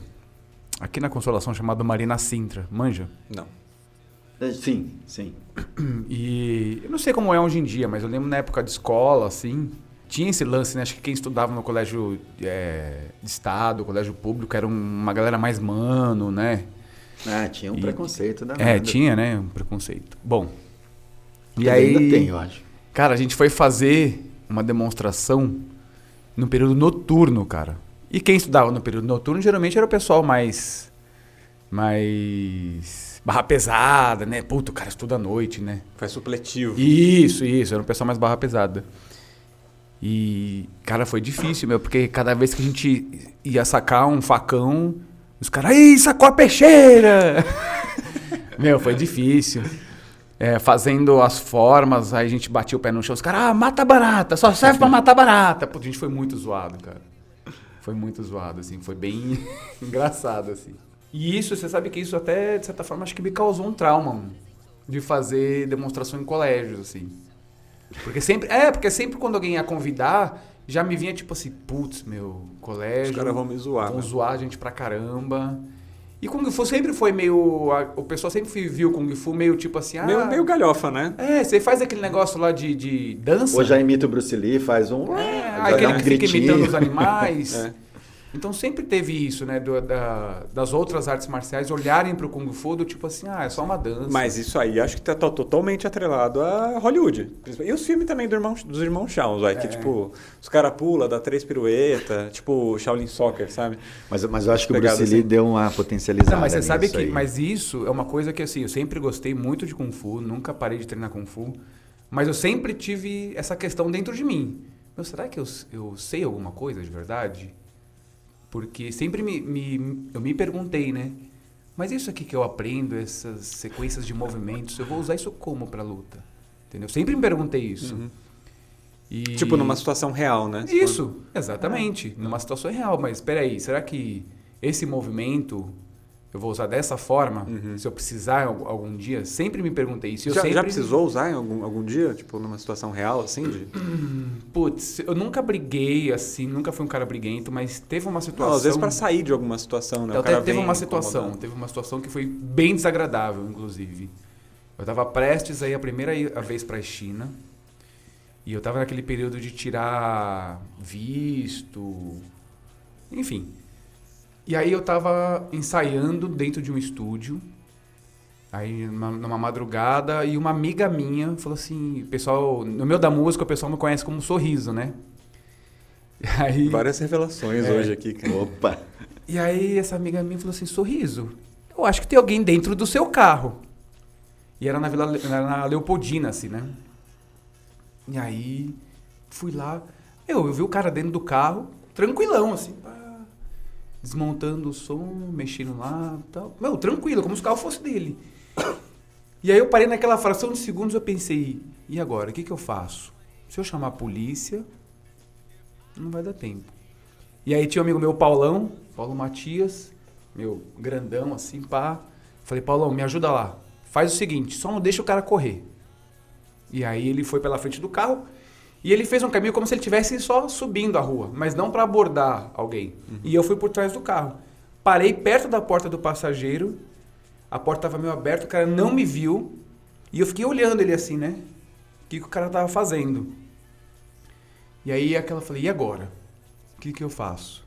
Speaker 3: aqui na Consolação, chamado Marina Sintra. Manja?
Speaker 1: Não.
Speaker 2: É, Sim, sim.
Speaker 3: E eu não sei como é hoje em dia, mas eu lembro na época de escola, assim, tinha esse lance, né? Acho que quem estudava no colégio é, de estado, colégio público, era um- uma galera mais mano, né?
Speaker 2: Ah, tinha um
Speaker 3: E-
Speaker 2: preconceito da
Speaker 3: É, tinha, né? Um preconceito. Bom. E
Speaker 2: E
Speaker 3: aí,
Speaker 2: ainda tem, eu acho.
Speaker 3: cara, a gente foi fazer uma demonstração no período noturno, cara. E quem estudava no período noturno geralmente era o pessoal mais. mais. barra pesada, né? Puta, o cara estuda à noite, né?
Speaker 1: Faz supletivo.
Speaker 3: Isso, isso. Era um pessoal mais barra pesada. E, cara, foi difícil, meu, porque cada vez que a gente ia sacar um facão, os caras, aí, sacou a peixeira! meu, foi difícil. É, fazendo as formas, aí a gente batia o pé no chão, os caras, ah, mata barata, só serve pra matar barata. Pô, a gente foi muito zoado, cara. Foi muito zoado, assim, foi bem engraçado, assim. E isso, você sabe que isso até, de certa forma, acho que me causou um trauma, mano, de fazer demonstração em colégios, assim. Porque sempre, é, porque sempre quando alguém ia convidar, já me vinha tipo assim, putz, meu, colégio.
Speaker 1: Os caras vão me zoar.
Speaker 3: Vão
Speaker 1: né?
Speaker 3: zoar a gente pra caramba. E Kung Fu sempre foi meio. a- o pessoal sempre viu o Kung Fu meio tipo assim, ah.
Speaker 1: Meio, meio galhofa, né?
Speaker 3: É, você faz aquele negócio lá de, de dança.
Speaker 2: Hoje já imita o Bruce Lee, faz um.
Speaker 3: É,
Speaker 2: já
Speaker 3: aquele
Speaker 2: um
Speaker 3: que fica
Speaker 2: gritinho.
Speaker 3: imitando os animais.
Speaker 1: É.
Speaker 3: Então sempre teve isso, né? do- da- das outras artes marciais olharem pro Kung Fu do tipo assim, ah, é só uma dança.
Speaker 1: Mas isso aí acho que tá to- totalmente atrelado a Hollywood. E os filmes também do irmão, dos irmãos Shaw, vai, que
Speaker 3: É.
Speaker 1: tipo, os caras pulam, dá três piruetas, tipo Shaolin Soccer, sabe?
Speaker 2: Mas, mas eu acho que o Bruce Lee
Speaker 1: assim.
Speaker 2: deu uma potencializada.
Speaker 3: Não, mas você sabe que.
Speaker 2: aí.
Speaker 3: Mas isso é uma coisa que assim, eu sempre gostei muito de Kung Fu, nunca parei de treinar Kung Fu. Mas eu sempre tive essa questão dentro de mim. Meu, será que eu, eu sei alguma coisa de verdade? Porque sempre me, me- eu me perguntei, né? Mas isso aqui que eu aprendo, essas sequências de movimentos, eu vou usar isso como pra luta? Entendeu? Sempre me perguntei isso. E-
Speaker 1: Tipo numa situação real, né?
Speaker 3: isso, exatamente. Numa situação real. Mas espera aí, será que esse movimento eu vou usar dessa forma? Se eu precisar al- algum dia? Sempre me perguntei isso.
Speaker 1: Já,
Speaker 3: sempre...
Speaker 1: já precisou usar em algum, algum dia, tipo numa situação real, assim? De...
Speaker 3: Putz, eu nunca briguei assim, nunca fui um cara briguento, mas teve uma situação...
Speaker 1: Não, às vezes pra sair de alguma situação, né?
Speaker 3: Então, teve, teve uma situação,
Speaker 1: incomodando.
Speaker 3: teve uma situação que foi bem desagradável, inclusive. Eu tava prestes aí a primeira a vez pra China. E eu tava naquele período de tirar visto, enfim. E aí eu tava ensaiando dentro de um estúdio. Aí numa, numa madrugada e uma amiga minha falou assim, pessoal, no meu da música o pessoal me conhece como Sorriso, né? Aí
Speaker 1: Várias revelações
Speaker 3: É.
Speaker 1: hoje aqui.
Speaker 2: Opa!
Speaker 3: e aí essa amiga minha falou assim, sorriso, eu acho que tem alguém dentro do seu carro. E era na Vila era na Leopoldina, assim, né? E aí fui lá, eu, eu vi o cara dentro do carro, tranquilão, assim, pá, desmontando o som, mexendo lá tal. Meu, tranquilo, como se o carro fosse dele. E aí eu parei naquela fração de segundos, eu pensei, e agora, o que, que eu faço? Se eu chamar a polícia, não vai dar tempo. E aí tinha um amigo meu, Paulão, Paulo Matias, meu grandão assim, pá. Falei, Paulão, me ajuda lá. Faz o seguinte, só não deixa o cara correr. E aí ele foi pela frente do carro e ele fez um caminho como se ele estivesse só subindo a rua, mas não para abordar alguém. E eu fui por trás do carro. Parei perto da porta do passageiro, a porta estava meio aberta, o cara não me viu e eu fiquei olhando ele assim, né? O que, que o cara tava fazendo? E aí aquela eu falei, e agora? O que, que eu faço?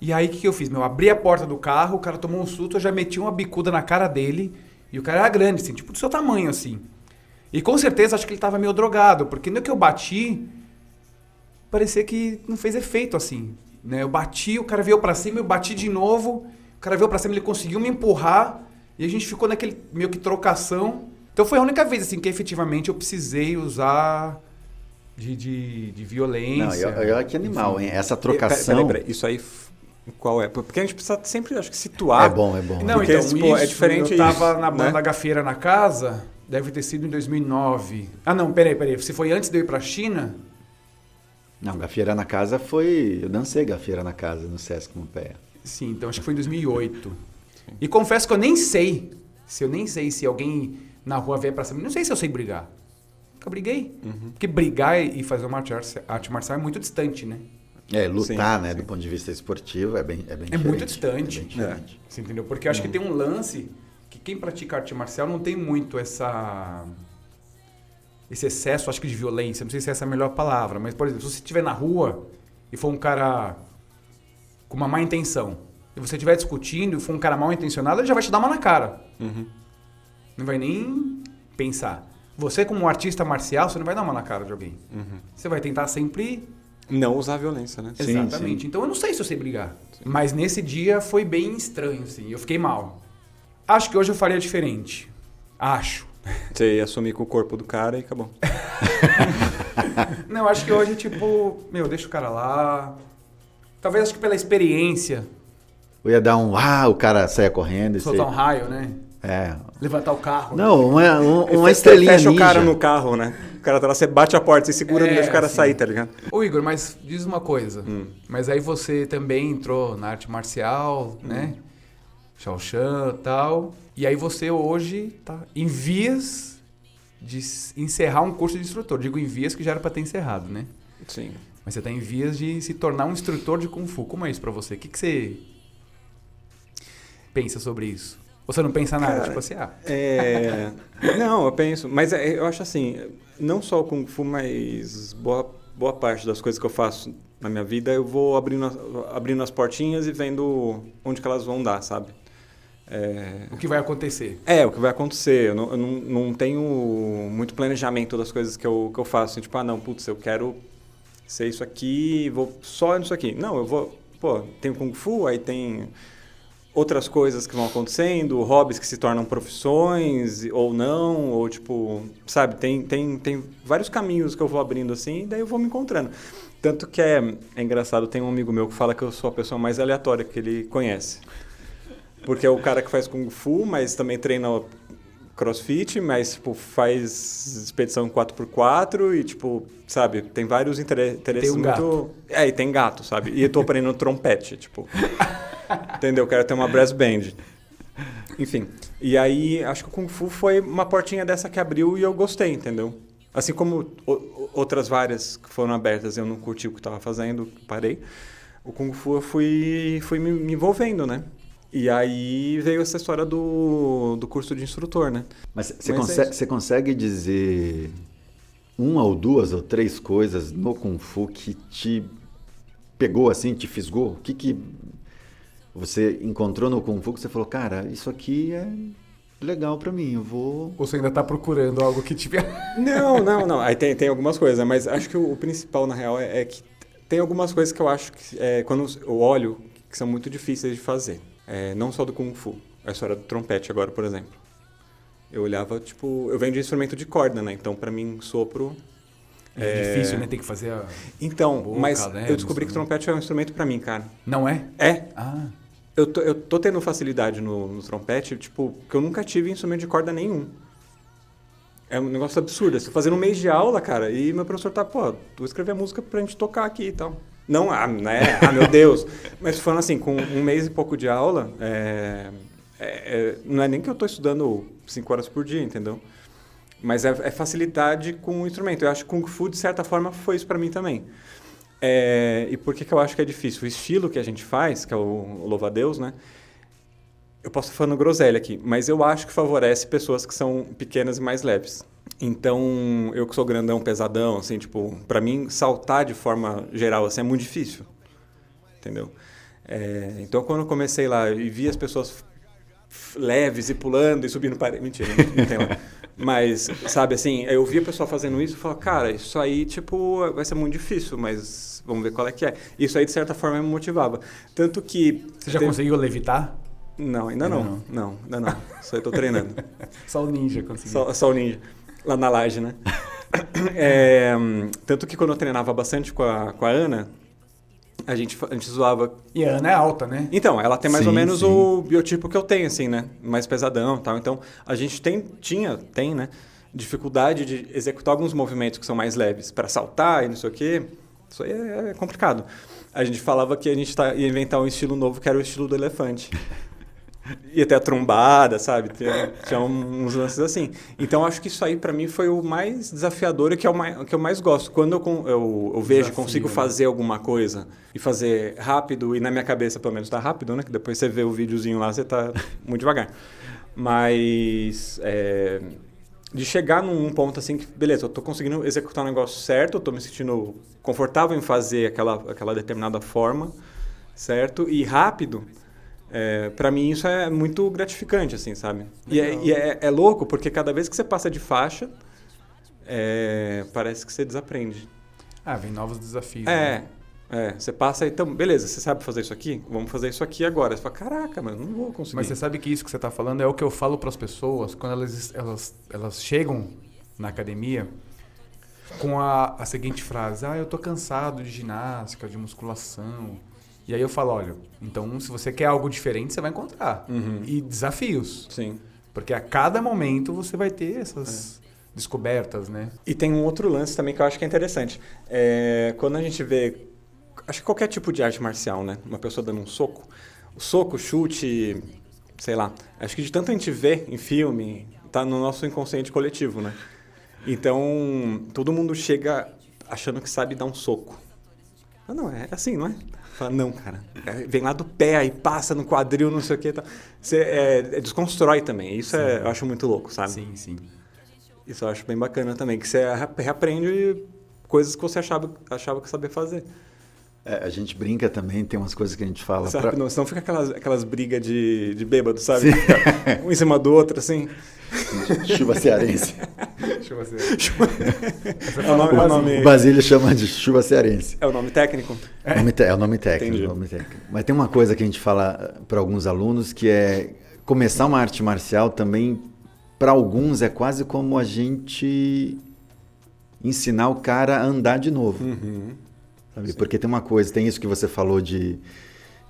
Speaker 3: E aí o que, que eu fiz? Meu, eu abri a porta do carro, o cara tomou um susto, eu já meti uma bicuda na cara dele. E o cara era grande, assim, tipo do seu tamanho, assim. E com certeza acho que ele tava meio drogado, porque no que eu bati, parecia que não fez efeito, assim. Né? Eu bati, o cara veio pra cima, eu bati de novo, o cara veio pra cima, ele conseguiu me empurrar, e a gente ficou naquele meio que trocação. Então foi a única vez, assim, que efetivamente eu precisei usar de, de, de
Speaker 2: Não,
Speaker 3: violência.
Speaker 2: eu, eu, que animal, hein? Essa trocação.
Speaker 1: peraí, isso aí, qual é? Porque a gente precisa sempre, acho que, situar.
Speaker 2: É bom, é bom.
Speaker 3: Não,
Speaker 1: Porque,
Speaker 3: então,
Speaker 1: tipo,
Speaker 3: isso,
Speaker 1: é diferente
Speaker 3: eu tava
Speaker 1: isso,
Speaker 3: na
Speaker 1: né?
Speaker 3: banda Gafeira na casa, deve ter sido em 2009. Ah, não, peraí, peraí. Se foi antes de eu ir pra China,
Speaker 2: Não, gafieira na casa foi. Eu dancei gafieira na casa no Sesc Pompeia.
Speaker 3: sim, então acho que foi em 2008. E confesso que eu nem sei, se eu nem sei se alguém na rua vier pra cima, não sei se eu sei brigar. Nunca briguei.
Speaker 1: Uhum.
Speaker 3: Porque brigar e fazer uma arte, arte marcial é muito distante, né?
Speaker 2: É, lutar,
Speaker 1: Sim,
Speaker 2: né,
Speaker 1: sim.
Speaker 2: do ponto de vista esportivo é bem É, bem
Speaker 3: É muito distante.
Speaker 2: É bem diferente.
Speaker 3: Você entendeu? Porque eu acho que tem um lance quem pratica arte marcial não tem muito essa esse excesso, acho que de violência, não sei se essa é a melhor palavra, mas, por exemplo, se você estiver na rua e for um cara com uma má intenção, e você estiver discutindo e for um cara mal intencionado, ele já vai te dar uma na cara.
Speaker 1: Uhum.
Speaker 3: Não vai nem pensar. Você, como um artista marcial, você não vai dar uma na cara de alguém.
Speaker 1: Uhum.
Speaker 3: Você vai tentar sempre.
Speaker 1: Não usar violência, né?
Speaker 2: Sim,
Speaker 3: Exatamente. Então eu não sei se eu sei brigar. Mas nesse dia foi bem estranho, assim. Eu fiquei mal. Acho que hoje eu faria diferente. Acho.
Speaker 1: Você ia assumir com o corpo do cara e acabou.
Speaker 3: Não, acho que hoje, tipo, meu, deixa o cara lá. Talvez acho que pela experiência,
Speaker 2: Eu ia dar um. Ah, o cara saia correndo e
Speaker 3: soltar um raio, né?
Speaker 2: É.
Speaker 3: Levantar o carro.
Speaker 2: Não, uma, um- uma
Speaker 1: Você
Speaker 2: estrelinha
Speaker 1: Fecha o
Speaker 2: ninja.
Speaker 1: cara no carro, né? O cara tá lá, você bate a porta, você segura,
Speaker 3: É,
Speaker 1: não deixa o cara
Speaker 3: assim.
Speaker 1: sair, tá ligado?
Speaker 3: Ô Igor, mas diz uma coisa.
Speaker 1: Hum.
Speaker 3: Mas aí você também entrou na arte marcial, né? Shao Shan e tal. E aí você hoje tá em vias de encerrar um curso de instrutor. Digo em vias que já era pra ter encerrado, né?
Speaker 1: Sim.
Speaker 3: Mas você tá em vias de se tornar um instrutor de Kung Fu. Como é isso pra você? O que, que você pensa sobre isso? Ou você não pensa nada?
Speaker 1: Cara,
Speaker 3: tipo assim, ah,
Speaker 1: É... não, eu penso. Mas é- eu acho assim, não só o Kung Fu, mas boa, boa parte das coisas que eu faço na minha vida, eu vou abrindo, as- abrindo as portinhas e vendo onde que elas vão dar, sabe? É...
Speaker 3: o que vai acontecer?
Speaker 1: É, o que vai acontecer. Eu não, eu não, não tenho muito planejamento das coisas que eu, que eu faço. Assim, tipo, ah, não, putz, eu quero ser isso aqui, vou só nisso aqui. Não, eu vou, pô, tem o Kung Fu, aí tem outras coisas que vão acontecendo, hobbies que se tornam profissões ou não, ou tipo, sabe, tem, tem, tem vários caminhos que eu vou abrindo assim, e daí eu vou me encontrando. Tanto que é, é engraçado, tem um amigo meu que fala que eu sou a pessoa mais aleatória que ele conhece. Porque é o cara que faz Kung Fu, mas também treina crossfit, mas tipo, faz expedição 4x4 e tipo, sabe, tem vários intere- interesses
Speaker 3: um
Speaker 1: muito... É, e tem gato, sabe? E eu tô aprendendo trompete, tipo... Entendeu? Eu quero ter uma brass band. Enfim. E aí, acho que o Kung Fu foi uma portinha dessa que abriu e eu gostei, entendeu? Assim como o- outras várias que foram abertas, eu não curti o que estava fazendo, parei. O Kung Fu eu fui, fui me, me envolvendo, né? E aí veio essa história do, do curso de instrutor, né?
Speaker 2: Mas você
Speaker 1: Mas é
Speaker 2: consegue, consegue dizer uma ou duas ou três coisas no Kung Fu que te pegou assim, te fisgou? O que, que você encontrou no Kung Fu que você falou, cara, isso aqui é legal pra mim, eu vou.
Speaker 3: Ou você ainda tá procurando algo que te...
Speaker 1: Não, não, não. Aí tem, tem algumas coisas, mas acho que o, o principal, na real, é, é que tem algumas coisas que eu acho que, é, quando eu olho, que são muito difíceis de fazer. É, não só do Kung Fu. A história do trompete agora, por exemplo. Eu olhava, tipo... Eu venho de instrumento de corda, né? Então, pra mim, sopro...
Speaker 3: É difícil, né? Tem que fazer a...
Speaker 1: Então,
Speaker 3: Boca,
Speaker 1: mas
Speaker 3: né,
Speaker 1: eu descobri que
Speaker 3: instrumento.
Speaker 1: trompete é um instrumento pra mim, cara.
Speaker 3: Não é?
Speaker 1: É.
Speaker 3: Ah,
Speaker 1: Eu tô, eu tô tendo facilidade no, no trompete, tipo, que eu nunca tive instrumento de corda nenhum. É um negócio absurdo. Estou fazendo um mês de aula, cara, e meu professor tá, pô, tu escrever música pra gente tocar aqui e tal. Não, ah, né? Ah, meu Deus. Mas falando assim, com um mês e pouco de aula, é, é- é- não é nem que eu tô estudando cinco horas por dia, entendeu? Mas é, é facilidade com o instrumento. Eu acho que Kung Fu, de certa forma, foi isso pra mim também. É, e por que, que eu acho que é difícil? O estilo que a gente faz, que é o, o louva-a-Deus, né? Eu posso estar falando groselha aqui, mas eu acho que favorece pessoas que são pequenas e mais leves. Então, eu que sou grandão, pesadão, assim, tipo, pra mim, saltar de forma geral, assim, é muito difícil. Entendeu? É, então, quando eu comecei lá e vi as pessoas leves e pulando e subindo parede. Mentira, não, não tem lá. Mas, sabe, assim, eu vi a pessoa fazendo isso e falava, cara, isso aí, tipo, vai ser muito difícil, mas vamos ver qual é que é. Isso aí, de certa forma, me motivava. Tanto que.
Speaker 3: você já
Speaker 1: teve-
Speaker 3: conseguiu levitar?
Speaker 1: Não, ainda não. Não, ainda não. Aí eu tô treinando.
Speaker 3: Só o ninja conseguiu.
Speaker 1: Só, só o ninja. Lá na laje, né? É, tanto que quando eu treinava bastante com a, com a Ana, a gente, a gente zoava.
Speaker 3: E a Ana é alta, né?
Speaker 1: Então, ela tem mais
Speaker 2: Sim,
Speaker 1: ou menos
Speaker 2: sim.
Speaker 1: o biotipo que eu tenho, assim, né? Mais pesadão e tal. Então, a gente tem, tinha, tem, né? Dificuldade de executar alguns movimentos que são mais leves para saltar e não sei o quê. Isso aí é, é complicado. A gente falava que a gente tá, ia inventar um estilo novo que era o estilo do elefante. Ia ter a trombada, sabe? Tinha, tinha uns lances assim. Então, acho que isso aí, para mim, foi o mais desafiador e que é o mais, que eu mais gosto. Quando eu, eu, eu vejo,
Speaker 3: Desafio,
Speaker 1: consigo
Speaker 3: né?
Speaker 1: fazer alguma coisa e fazer rápido, e na minha cabeça, pelo menos, tá rápido, né? Que depois você vê o videozinho lá, você tá muito devagar. Mas, é, de chegar num ponto assim que, beleza, eu tô conseguindo executar o negócio certo, eu tô me sentindo confortável em fazer aquela, aquela determinada forma, certo? E rápido, é, para mim isso é muito gratificante, assim, sabe? E, é, e é, é, louco porque cada vez que você passa de faixa, é, parece que você desaprende.
Speaker 3: Ah, vem novos desafios.
Speaker 1: É, né? É, você passa, então, beleza, você sabe fazer isso aqui? Vamos fazer isso aqui agora. Você fala, caraca, mas não vou conseguir.
Speaker 3: Mas você sabe que isso que você está falando é o que eu falo para as pessoas quando elas, elas, elas chegam na academia com a, a seguinte frase: Ah, eu tô cansado de ginástica, de musculação. E aí eu falo: olha, então se você quer algo diferente, você vai encontrar. Uhum. E desafios.
Speaker 1: Sim.
Speaker 3: Porque a cada momento você vai ter essas. É. Descobertas, né?
Speaker 1: E tem um outro lance também que eu acho que é interessante. É, quando a gente vê acho que qualquer tipo de arte marcial, né? Uma pessoa dando um soco. O soco, chute, sei lá. Acho que de tanto a gente vê em filme, tá no nosso inconsciente coletivo, né? Então, todo mundo chega achando que sabe dar um soco. Ah, não, é assim, não é? Fala, não, cara. É, vem lá do pé, aí passa no quadril, não sei o quê. Tá. Você é, é, desconstrói também. Isso é, eu acho muito louco, sabe?
Speaker 3: Sim, sim.
Speaker 1: Isso eu acho bem bacana também, que você reaprende coisas que você achava, achava que sabia fazer.
Speaker 2: É, a gente brinca também, tem umas coisas que a gente fala.
Speaker 1: Sabe, pra... não, senão fica aquelas, aquelas brigas de, de bêbado, sabe? um em cima do outro, assim.
Speaker 2: chuva cearense.
Speaker 3: chuva cearense.
Speaker 2: é o, nome, o, nome... o Basílio chama de chuva cearense.
Speaker 1: É o nome técnico?
Speaker 2: É, nome é o nome técnico, nome técnico. Mas tem uma coisa que a gente fala eh, para alguns alunos que é começar uma arte marcial também, para alguns, é quase como a gente ensinar o cara a andar de novo. Uhum. Sabe? Porque tem uma coisa, tem isso que você falou de,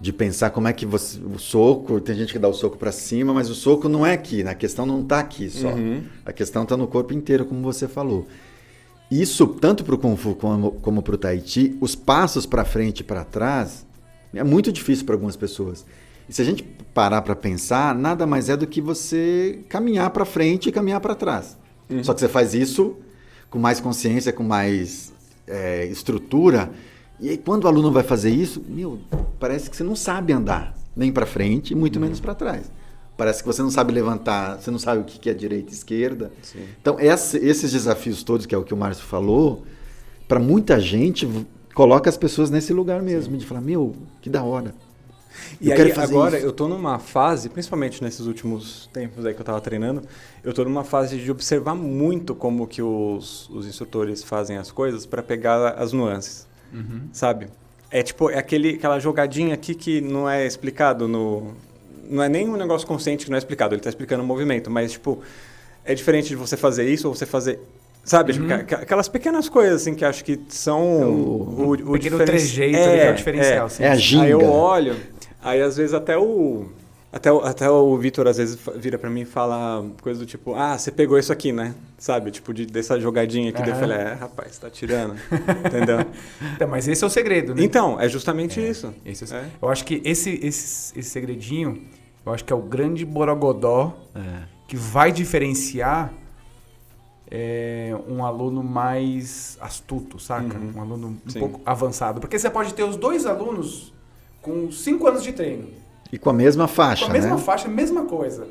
Speaker 2: de pensar como é que você. O soco, tem gente que dá o soco para cima, mas o soco não é aqui, né? a questão não está aqui só. Uhum. A questão está no corpo inteiro, como você falou. Isso, tanto para o Kung Fu como, como para o Tai Chi, os passos para frente e para trás é muito difícil para algumas pessoas. E se a gente parar para pensar, nada mais é do que você caminhar para frente e caminhar para trás. Uhum. Só que você faz isso com mais consciência, com mais é, estrutura e aí, quando o aluno vai fazer isso, meu, parece que você não sabe andar nem para frente, muito menos para trás. Parece que você não sabe levantar, você não sabe o que é direita e esquerda. Sim. Então, essa, esses desafios todos, que é o que o Márcio falou, para muita gente, coloca as pessoas nesse lugar mesmo, Sim. de falar, meu, que da hora.
Speaker 1: E eu aí, agora, isso. eu estou numa fase, principalmente nesses últimos tempos aí que eu estava treinando, eu estou numa fase de observar muito como que os, os instrutores fazem as coisas para pegar as nuances uhum. sabe? É tipo, é aquele, aquela jogadinha aqui que não é explicado no... Não é nem um negócio consciente que não é explicado, ele está explicando o movimento, mas, tipo, é diferente de você fazer isso ou você fazer... Sabe? Tipo, uhum. Tipo, aquelas pequenas coisas, assim, que acho que são... É o,
Speaker 3: o, o, o trejeito é, que é o diferencial. É,
Speaker 2: assim. é a ginga.
Speaker 1: Aí eu olho, aí às vezes até o até, o, até o Vitor às vezes vira para mim e fala coisa do tipo, ah, você pegou isso aqui, né? Sabe? Tipo, de, dessa jogadinha aqui. Uhum. Eu falei, é, rapaz, tá tirando. Entendeu?
Speaker 3: Então, mas esse é o segredo, né?
Speaker 1: Então, é justamente é, isso.
Speaker 3: É, é. Eu acho que esse, esse, esse segredinho, eu acho que é o grande borogodó é. que vai diferenciar é, um aluno mais astuto, saca? Uhum. Um aluno um Sim. pouco avançado. Porque você pode ter os dois alunos com cinco anos de treino.
Speaker 2: E com a mesma faixa,
Speaker 3: Com a mesma
Speaker 2: né?
Speaker 3: faixa, mesma coisa.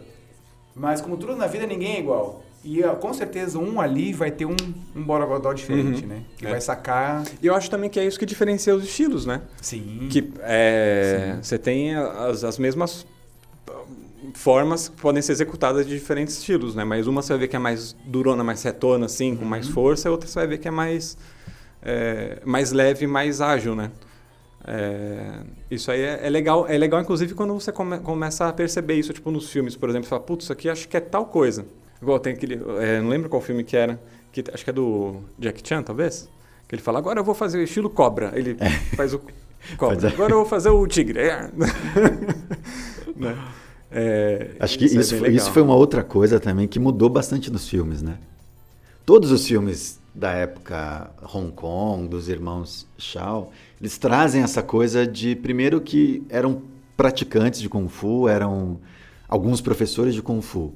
Speaker 3: Mas como tudo na vida, ninguém é igual. E com certeza um ali vai ter um, um borogodó diferente, uhum. né? Que é. vai sacar.
Speaker 1: E eu acho também que é isso que diferencia os estilos, né?
Speaker 3: Sim.
Speaker 1: Que é, Sim. você tem as, as mesmas formas que podem ser executadas de diferentes estilos, né? Mas uma você vai ver que é mais durona, mais retona, assim, uhum. com mais uhum. força, e outra você vai ver que é mais, é, mais leve, mais ágil, né? É, isso aí é, é, legal, é legal inclusive quando você come, começa a perceber isso, tipo nos filmes, por exemplo, você fala, putz, isso aqui acho que é tal coisa. Igual tem aquele, é, não lembro qual filme que era, que acho que é do Jack Chan, talvez, que ele fala, agora eu vou fazer o estilo cobra, ele é. faz o cobra, agora eu vou fazer o tigre. É.
Speaker 2: né? É, acho que isso, isso, isso foi uma outra coisa também que mudou bastante nos filmes, né? Todos os filmes da época Hong Kong, dos irmãos Shaw, eles trazem essa coisa de, primeiro, que eram praticantes de Kung Fu, eram alguns professores de Kung Fu.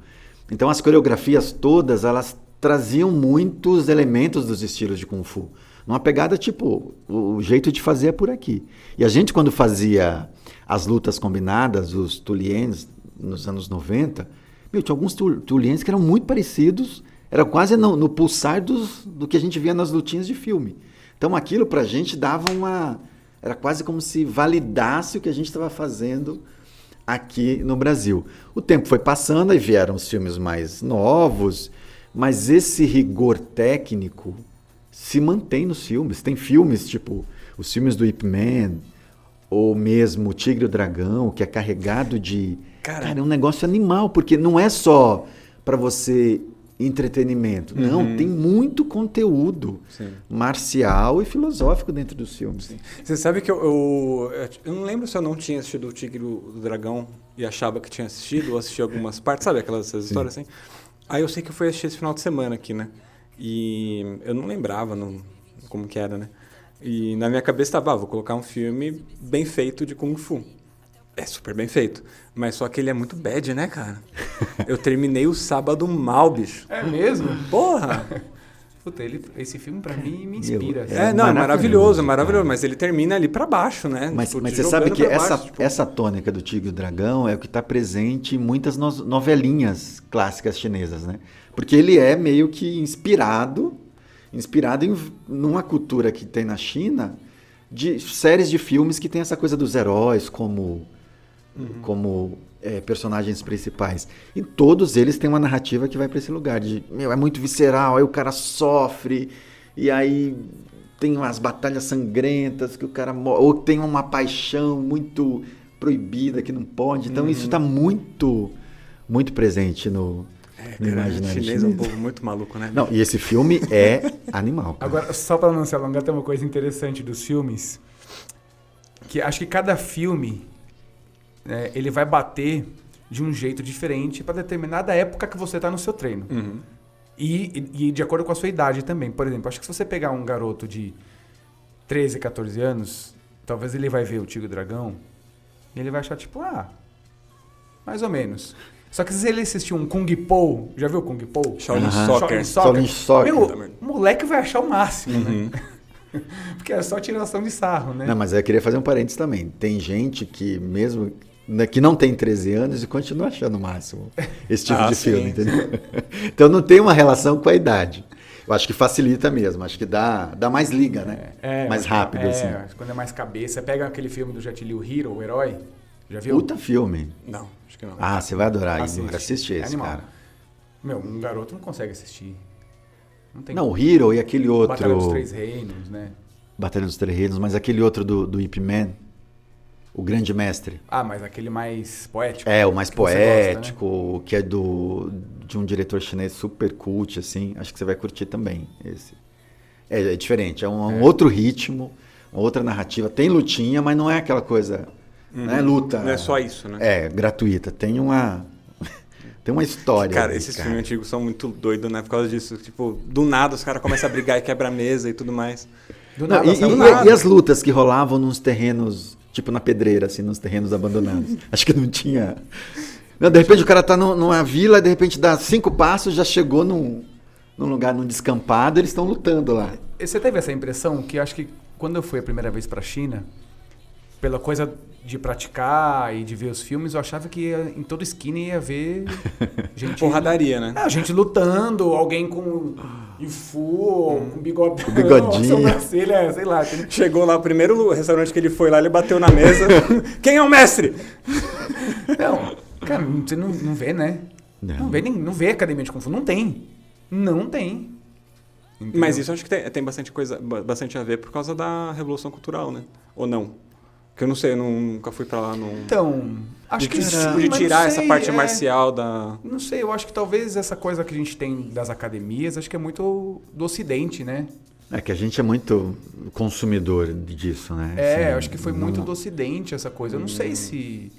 Speaker 2: Então, as coreografias todas, elas traziam muitos elementos dos estilos de Kung Fu. Numa pegada tipo, o jeito de fazer é por aqui. E a gente, quando fazia as lutas combinadas, os tuliens, nos anos 90, meu, tinha alguns tuliens que eram muito parecidos era quase no, no pulsar dos, do que a gente via nas lutinhas de filme. Então aquilo pra gente dava uma. Era quase como se validasse o que a gente estava fazendo aqui no Brasil. O tempo foi passando, aí vieram os filmes mais novos, mas esse rigor técnico se mantém nos filmes. Tem filmes tipo os filmes do Ip Man, ou mesmo o Tigre e o Dragão, que é carregado de.
Speaker 1: Cara.
Speaker 2: Cara, é um negócio animal, porque não é só para você entretenimento. Não,
Speaker 1: Uhum.
Speaker 2: tem muito conteúdo
Speaker 1: Sim.
Speaker 2: marcial e filosófico dentro dos filmes.
Speaker 1: Você sabe que eu, eu, eu não lembro se eu não tinha assistido o Tigre e o Dragão e achava que tinha assistido, ou assisti algumas partes, sabe aquelas essas histórias assim? Aí eu sei que eu fui assistir esse final de semana aqui, né? E eu não lembrava não, como que era, né? E na minha cabeça estava, ah, vou colocar um filme bem feito de Kung Fu. É super bem feito. Mas só que ele é muito bad, né, cara? Eu terminei o sábado mal, bicho.
Speaker 3: É mesmo?
Speaker 1: Porra!
Speaker 3: Puta, ele, esse filme pra mim me inspira.
Speaker 2: Meu,
Speaker 1: É,
Speaker 2: É
Speaker 1: não, é
Speaker 2: maravilhoso,
Speaker 1: maravilhoso, é mas ele termina ali pra baixo, né?
Speaker 2: Mas,
Speaker 1: Tipo,
Speaker 2: mas você sabe que essa,
Speaker 1: baixo, tipo,
Speaker 2: essa tônica do Tigre e o Dragão é o que está presente em muitas no- novelinhas clássicas chinesas, né? Porque ele é meio que inspirado, inspirado em numa cultura que tem na China de séries de filmes que tem essa coisa dos heróis como como é, personagens principais. E todos eles têm uma narrativa que vai para esse lugar de, meu, é muito visceral, aí o cara sofre e aí tem umas batalhas sangrentas que o cara mo- ou tem uma paixão muito proibida que não pode. Então isso está muito muito presente no, no
Speaker 1: cara,
Speaker 2: imaginário
Speaker 1: chinês é um povo muito maluco, né?
Speaker 2: Não, e esse filme é animal. cara.
Speaker 3: Agora, só pra não se alongar, tem uma coisa interessante dos filmes. Que acho que cada filme né, ele vai bater de um jeito diferente para determinada época que você tá no seu treino.
Speaker 1: Uhum.
Speaker 3: E, e- e de acordo com a sua idade também. Por exemplo, acho que se você pegar um garoto de 13, 14 anos, talvez ele vai ver o Tigre Dragão e ele vai achar tipo, ah, mais ou menos. Só que se ele assistir um Kung Po, já viu o Kung Po?
Speaker 1: Shaolin
Speaker 2: Aham.
Speaker 1: Soccer.
Speaker 2: Shaolin Soccer.
Speaker 3: Meu, o moleque vai achar o máximo,
Speaker 1: Uhum.
Speaker 3: né? Porque é só tiração de sarro, né?
Speaker 2: Não, mas eu queria fazer um parênteses também. Tem gente que mesmo né, que não tem 13 anos e continua achando o máximo esse tipo
Speaker 1: Ah,
Speaker 2: de
Speaker 1: sim,
Speaker 2: filme, entendeu? Então não tem uma relação com a idade. Eu acho que facilita mesmo, acho que dá, dá mais liga, né?
Speaker 3: É,
Speaker 2: mais
Speaker 3: mas-
Speaker 2: rápido,
Speaker 3: é,
Speaker 2: assim.
Speaker 3: Quando é mais cabeça. Pega aquele filme do Jet Li, o Hero, o Herói. Já viu?
Speaker 2: Puta filme.
Speaker 1: Não, acho que não.
Speaker 2: Ah, você vai adorar,
Speaker 3: Assiste.
Speaker 2: Assiste
Speaker 3: É
Speaker 2: esse,
Speaker 3: animal.
Speaker 2: cara.
Speaker 3: Meu, um garoto não consegue assistir. Não tem
Speaker 2: Não, o Hero e aquele outro.
Speaker 3: Batalha dos Três Reinos, né?
Speaker 2: Batalha dos Três Reinos, mas aquele outro do, do Ip Man, o Grande Mestre.
Speaker 3: Ah, mas aquele mais poético.
Speaker 2: É, o mais
Speaker 3: que você gosta, né?
Speaker 2: poético, que é do de um diretor chinês super cult, assim. Acho que você vai curtir também esse. É, é diferente, é um, um outro ritmo, uma outra narrativa. Tem lutinha, mas não é aquela coisa. Não é luta.
Speaker 1: Não é só isso, né?
Speaker 2: É, gratuita. Tem uma. Tem uma história.
Speaker 1: Cara,
Speaker 2: ali,
Speaker 1: esses
Speaker 2: cara.
Speaker 1: filmes antigos são muito doidos, né? Por causa disso. Tipo, do nada os caras começam a brigar e quebra a mesa e tudo mais.
Speaker 3: Do
Speaker 2: Não,
Speaker 3: nada,
Speaker 2: e,
Speaker 3: sabe?
Speaker 2: e-
Speaker 1: do nada.
Speaker 2: e as lutas que rolavam nos terrenos, tipo na pedreira, assim, nos terrenos abandonados. Acho que não tinha. Não, de repente o cara tá num- numa vila, de repente dá cinco passos, já chegou num, num lugar, num descampado, eles estão lutando lá.
Speaker 3: Você teve essa impressão que eu acho que quando eu fui a primeira vez pra China, pela coisa de praticar e de ver os filmes, eu achava que ia- em toda esquina ia ver gente.
Speaker 1: Porradaria, né?
Speaker 3: Ah, gente lutando, alguém com ifu, com bigode,
Speaker 2: Com bigodinho.
Speaker 3: sobrancelha, sei lá. tem-
Speaker 1: Chegou lá, o primeiro restaurante que ele foi lá, ele bateu na mesa. Quem é o mestre?
Speaker 3: Não, cara, você não, não vê, né?
Speaker 2: Não.
Speaker 3: Não. vê, nem- não vê academia de Kung Fu. Não tem. Não tem. Entendeu?
Speaker 1: Mas isso eu acho que tem, tem bastante coisa, ba- bastante a ver por causa da revolução cultural, né? Ou não? Que eu não sei, eu não- nunca fui pra lá. Não...
Speaker 3: Então, acho
Speaker 1: de,
Speaker 3: que
Speaker 1: tipo,
Speaker 3: sim,
Speaker 1: de tirar
Speaker 3: não
Speaker 1: essa
Speaker 3: sei,
Speaker 1: parte
Speaker 3: é.
Speaker 1: marcial da.
Speaker 3: Não sei, eu acho que talvez essa coisa que a gente tem das academias, acho que é muito do Ocidente, né?
Speaker 2: É que a gente é muito consumidor disso, né?
Speaker 3: É,
Speaker 2: Assim,
Speaker 3: acho que foi
Speaker 2: não-
Speaker 3: muito do Ocidente essa coisa. Eu não sei se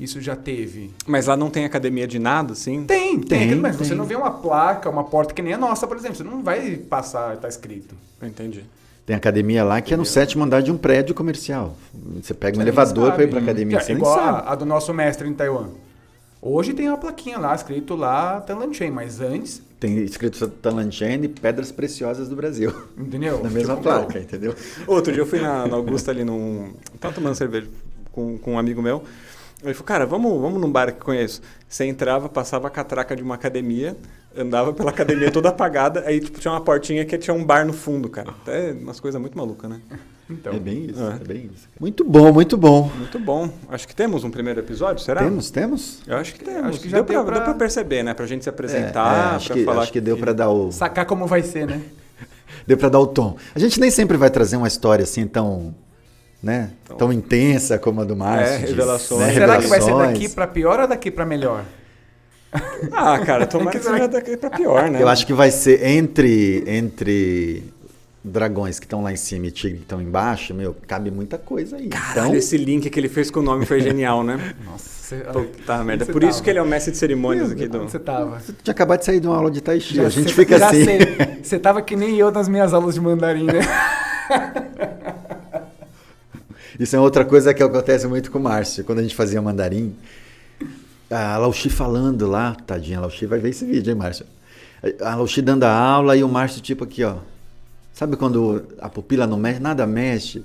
Speaker 3: isso já teve.
Speaker 1: Mas lá não tem academia de nada, assim?
Speaker 3: Tem, tem,
Speaker 2: Tem,
Speaker 3: mas
Speaker 2: tem.
Speaker 3: você não vê uma placa, uma porta que nem a nossa, por exemplo. Você não vai passar, tá escrito.
Speaker 1: Eu entendi.
Speaker 2: Tem academia lá que é no sétimo andar de um prédio comercial. Você pega um elevador para ir pra academia, nem
Speaker 3: igual
Speaker 2: sabe.
Speaker 3: a, a do nosso mestre em Taiwan. Hoje tem uma plaquinha lá, escrito lá Tanlan Chain, mas antes,
Speaker 2: Tem escrito Talanchen e Pedras Preciosas do Brasil.
Speaker 3: entendeu?
Speaker 2: Na mesma
Speaker 3: Tipo,
Speaker 2: placa, entendeu?
Speaker 1: Outro dia eu fui na, na Augusta ali num. Tava tomando cerveja com, com um amigo meu. Ele falou, cara, vamos, vamos num bar que eu conheço. Você entrava, passava a catraca de uma academia, andava pela academia toda apagada, aí tipo, tinha uma portinha que tinha um bar no fundo, cara. Até umas coisas muito malucas, né?
Speaker 3: Então,
Speaker 2: É bem isso,
Speaker 1: É.
Speaker 2: é, bem isso. Muito bom, muito bom.
Speaker 1: Muito bom. Acho que temos um primeiro episódio, será?
Speaker 2: Temos, temos?
Speaker 1: Eu acho que temos.
Speaker 3: Acho que já
Speaker 1: deu, pra,
Speaker 3: deu pra-
Speaker 1: deu pra perceber, né? Pra gente se
Speaker 2: É,
Speaker 1: apresentar,
Speaker 2: é, acho,
Speaker 1: pra
Speaker 2: que,
Speaker 1: falar
Speaker 2: acho que deu pra dar o
Speaker 3: sacar como vai ser, né?
Speaker 2: deu para dar o tom. A gente nem sempre vai trazer uma história assim tão, né,
Speaker 1: Então-
Speaker 2: tão intensa como a do Márcio.
Speaker 1: É,
Speaker 2: disse,
Speaker 1: revelações.
Speaker 2: né,
Speaker 3: Será que vai ser
Speaker 2: revelações.
Speaker 3: daqui pra pior ou daqui pra melhor?
Speaker 1: Ah, cara, tomara
Speaker 3: Que
Speaker 1: seja daqui pra pior, né?
Speaker 2: Eu acho que vai ser entre entre dragões que estão lá em cima e tigre que estão embaixo, meu, cabe muita coisa aí.
Speaker 1: Caralho,
Speaker 2: então,
Speaker 1: esse link que ele fez com o nome foi genial, né?
Speaker 3: Nossa, você...
Speaker 1: Puta merda. Por
Speaker 3: você
Speaker 1: isso
Speaker 3: tava?
Speaker 1: que ele é o mestre de cerimônias aqui do.
Speaker 3: Onde você tava?
Speaker 2: você tinha acabado de sair de uma aula de tai chi, a gente
Speaker 3: você-
Speaker 2: fica assim.
Speaker 3: sei. Você tava que nem eu nas minhas aulas de mandarim, né?
Speaker 2: Isso é outra coisa que acontece muito com o Márcio. Quando a gente fazia mandarim, a Lauchi falando lá, tadinha, a Lauchi vai ver esse vídeo, hein, Márcio? A Lauchi dando a aula e o Márcio, tipo aqui, ó. Sabe quando a pupila não mexe, nada mexe?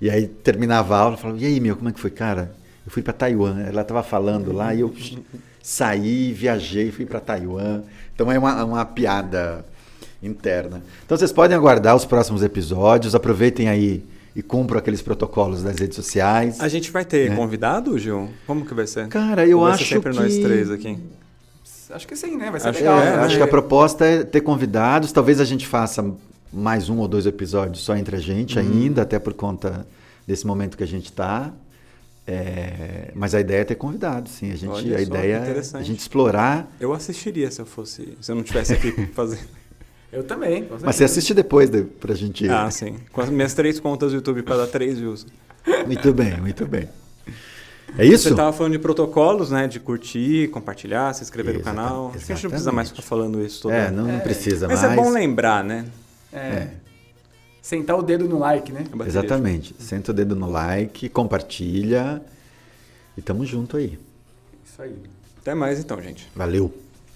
Speaker 2: E aí terminava a aula, falava, e aí, meu, como é que foi, cara? Eu fui para Taiwan. Ela tava falando lá e eu saí, viajei, fui para Taiwan. Então é uma, uma piada interna. Então vocês podem aguardar os próximos episódios, aproveitem aí e cumpram aqueles protocolos das redes sociais.
Speaker 1: A gente vai ter
Speaker 2: É.
Speaker 1: convidado, Gil? Como que vai ser?
Speaker 2: Cara, eu
Speaker 1: vai
Speaker 2: acho
Speaker 1: ser sempre
Speaker 2: que...
Speaker 1: nós três aqui.
Speaker 3: Acho que sim, né? Vai ser
Speaker 1: Acho
Speaker 3: legal.
Speaker 2: É,
Speaker 1: É,
Speaker 3: né?
Speaker 2: acho que a proposta é ter convidados. Talvez a gente faça mais um ou dois episódios só entre a gente
Speaker 1: Uhum.
Speaker 2: ainda, até por conta desse momento que a gente está. mas a ideia é ter convidados, sim. A, gente,
Speaker 1: Olha
Speaker 2: a
Speaker 1: só,
Speaker 2: ideia é a gente explorar.
Speaker 1: Eu assistiria se eu fosse. Se eu não tivesse aqui fazendo.
Speaker 3: Eu também. com
Speaker 2: Mas você assiste depois de, pra gente.
Speaker 1: Ah, sim. Com as minhas três contas do YouTube para dar três views.
Speaker 2: Muito bem, muito bem. É isso?
Speaker 1: Você estava falando de protocolos, né? De curtir, compartilhar, se inscrever no
Speaker 2: Exata-
Speaker 1: canal. Acho que a gente não precisa mais ficar falando isso toda
Speaker 2: É, não, não precisa
Speaker 1: Mas
Speaker 2: mais.
Speaker 1: é bom lembrar, né?
Speaker 3: É. Sentar o dedo no like, né?
Speaker 2: Exatamente. Senta o dedo no like, compartilha. E tamo junto aí.
Speaker 3: Isso aí.
Speaker 1: Até mais então, gente.
Speaker 2: Valeu.